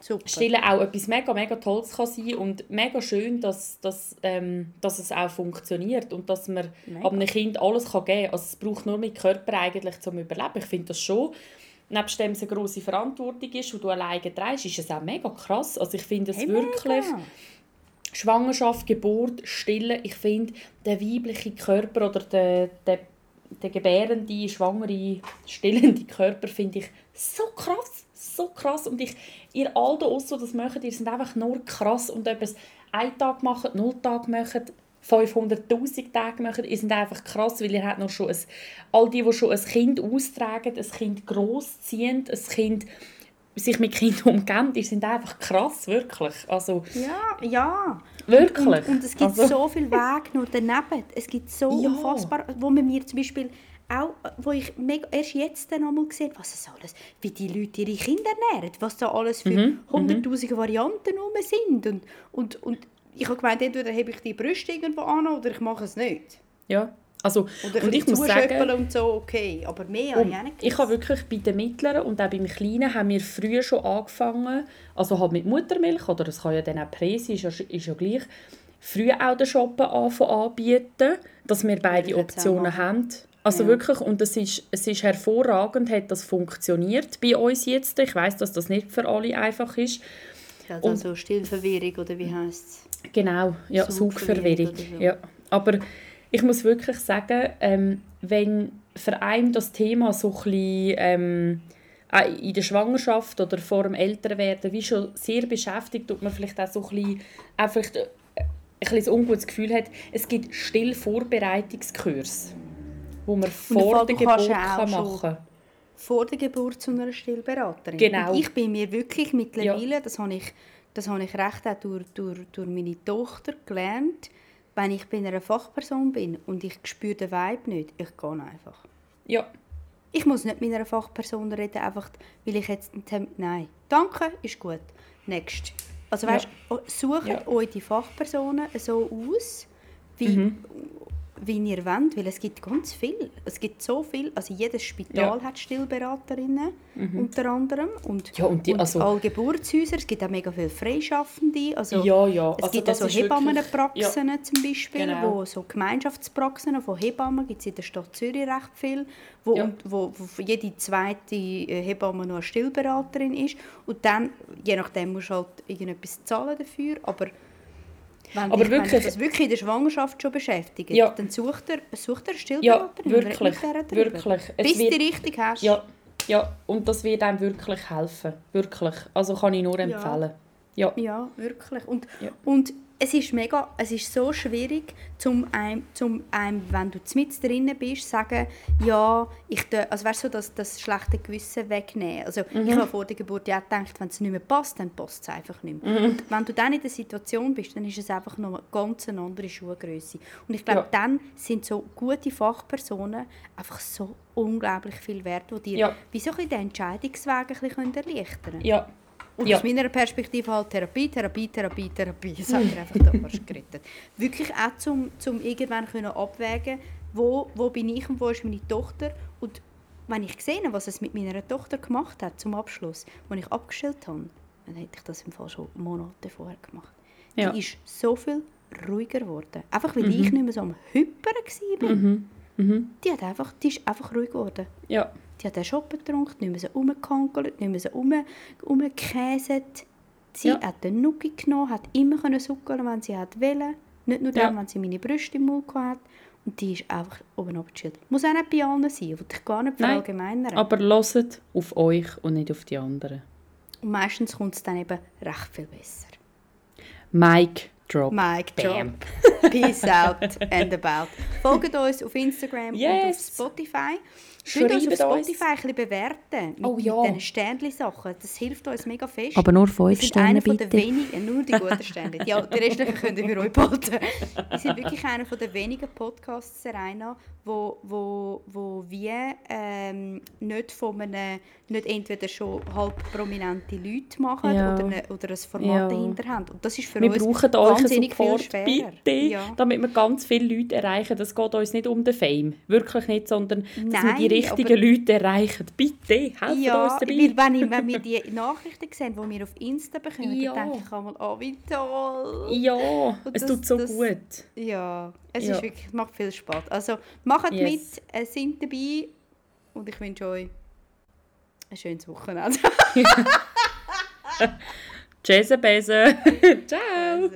super. Stillen auch etwas mega, mega Tolles kann sein und mega schön, dass, dass, ähm, dass es auch funktioniert und dass man Mega. einem Kind alles kann geben kann. Also es braucht nur mit Körper eigentlich zum Überleben. Ich finde das schon, nebst dem es eine grosse Verantwortung ist, die du alleine trägst, ist es auch mega krass. Also ich finde es Hey, wirklich... mega. Schwangerschaft, Geburt, Stillen, ich finde, der weibliche Körper oder der, der, der gebärende, schwangere, stillende Körper finde ich so krass, so krass. Und ich, ihr all da die das machen, ihr sind einfach nur krass. Und ob es einen Tag macht, null Tag macht, 500'000 Tage machen, ihr seid einfach krass, weil ihr habt noch schon ein, all die, die schon ein Kind austragen, ein Kind großziehen, ein Kind sich mit Kindern umgeben, die sind einfach krass, wirklich. Also, Ja, ja. wirklich. Und, und es gibt Also- so viel Weg noch daneben. Es gibt so Ja. unfassbar, wo man mir zum Beispiel auch, wo ich mega, erst jetzt dann einmal gesehen was es alles, wie die Leute ihre Kinder ernähren, was da alles für Mhm, hunderttausende Varianten rum sind. Und, und, und ich habe gemeint, entweder habe ich die Brüste irgendwo an oder ich mache es nicht. Ja, Also, Oder und ich muss sagen, und so, okay. Aber mehr habe ich auch nicht ich habe wirklich bei den Mittleren und auch beim Kleinen haben wir früher schon angefangen, also halt mit Muttermilch, oder es kann ja dann auch Präsi, ist ja, ist ja gleich, früh auch den Shoppen anbieten, dass wir beide Optionen haben. Also Ja. wirklich, und es ist, es ist hervorragend, hat das funktioniert bei uns jetzt. Ich weiß, dass das nicht für alle einfach ist. Ja, also Stillverwirrung oder wie heisst es? Genau, ja, Saugverwirrung so. Ja. Aber ich muss wirklich sagen, ähm, wenn für einen das Thema so ein bisschen, ähm, auch in der Schwangerschaft oder vor dem Älterwerden wie schon sehr beschäftigt, tut man vielleicht auch so ein bisschen, auch vielleicht, äh, ein bisschen ein ungutes Gefühl hat, es gibt Stillvorbereitungskurs, wo man vor der Geburt kann machen kann. Vor der Geburt zu einer Stillberaterin. Genau. Und ich bin mir wirklich mittlerweile, das habe ich, das habe ich recht auch durch, durch, durch meine Tochter gelernt, wenn ich bei einer Fachperson bin und ich spüre den Vibe nicht, ich gehe einfach. Ja, Ich muss nicht mit einer Fachperson reden, einfach weil ich jetzt einen Termin... Nein, danke, ist gut. Next. Also weißt, du, sucht Ja. euch die Fachpersonen so aus, wie, Mhm. Wie ihr wollt, weil es gibt ganz viel. Es gibt so viel, also jedes Spital Ja. hat Stillberaterinnen, unter anderem. Und, Ja, und die- also- alle Geburtshäuser, es gibt auch mega viele Freischaffende. Also, Ja, ja. Es Also gibt das auch ist so wirklich- Hebammenpraxen zum Beispiel, Genau. wo so Gemeinschaftspraxen von Hebammen gibt es in der Stadt Zürich recht viel, wo, Ja. und, wo, wo jede zweite äh, Hebamme eine Stillberaterin ist und dann, je nachdem, musst du halt irgendetwas zahlen dafür, aber wenn, Aber dich, wenn wirklich- dich das wirklich in der Schwangerschaft schon beschäftigt, Ja. dann sucht er, sucht er Ja, Stillberaterin redet wirklich. wirklich. Bis wird- du die richtig hast. Ja, ja, und das wird einem wirklich helfen. Wirklich. Also kann ich nur empfehlen. Ja. Ja, wirklich. Und, Ja. und es ist mega, es ist so schwierig, zum einem, zum einem wenn du mit drinnen bist, sagen, ja, ich tue, also weißt du, das, das schlechte Gewissen wegnehmen. Also Mhm. ich habe vor der Geburt ja gedacht, wenn es nicht mehr passt, dann passt es einfach nicht mehr. Mhm. Und wenn du dann in der Situation bist, dann ist es einfach noch eine ganz andere Schuhgröße. Und ich glaube, Ja. dann sind so gute Fachpersonen einfach so unglaublich viel wert, die dir Ja. wie so ein den Entscheidungsweg ein bisschen erleichtern können. Ja. Und Ja. aus meiner Perspektive halt Therapie, Therapie, Therapie, Therapie. Das hat mir einfach da fast gerettet. Wirklich auch zum, zum irgendwann können abwägen, wo, wo bin ich und wo ist meine Tochter. Und wenn ich gesehen habe, was es mit meiner Tochter gemacht hat zum Abschluss, als ich abgestellt habe, dann hätte ich das im Fall schon Monate vorher gemacht. Ja. Die ist so viel ruhiger geworden. Einfach weil ich nicht mehr so am Hypern war. Mhm. Mhm. Die, hat einfach, die ist einfach ruhig geworden. Ja. Die hat den Shoppen getrunken, nicht mehr so rumgehankelt, nicht mehr so rum, rumgekäset. Sie Ja. hat den Nuki genommen, hat immer können suckeln, wenn sie hat wollte. Nicht nur dann, Ja. wenn sie meine Brüste im Mund hatte. Und die ist einfach oben abgechillt. Muss auch nicht bei allen sein, ich gar nicht verallgemeinern. Aber hört auf euch und nicht auf die anderen. Und meistens kommt es dann eben recht viel besser. Mic drop. Mic Bam. drop. Peace out and about. Folgt uns auf Instagram und auf Yes. Spotify. Könnt uns auf Schreibt uns. Spotify ein bisschen bewerten. Mit, Oh ja. mit diesen Sternchen-Sachen. Das hilft uns mega fest. Aber nur Wir fünf sind Sterne einer von der bitte. wenigen, nur die guten Stände. Ja, die restlichen könnt ihr für euch behalten. Wir sind wirklich einer von der wenigen Podcasts, Serena, wo, wo, wo wir ähm, nicht von einem, nicht entweder schon halb prominente Leute machen Ja. oder, eine, oder ein Format Ja. dahinter haben. Und das ist für Wir uns brauchen euch wahnsinnig viel Support, schwerer. bitte, Ja. damit wir ganz viele Leute erreichen. Es geht uns nicht um den Fame, wirklich nicht, sondern dass wir Nein, die richtigen Leute erreichen. Bitte, helft Ja, uns dabei. weil wenn, ich, wenn wir die Nachrichten sehen, die wir auf Insta bekommen, Ja. dann denke ich einmal, oh, wie toll. Ja, Und es das- tut so das- gut. Ja, es Ja. ist wirklich, macht viel Spaß. Also macht Yes. mit, äh, sind dabei und ich wünsche euch ein schönes Wochenende. Tschüss, Bese. Ciao.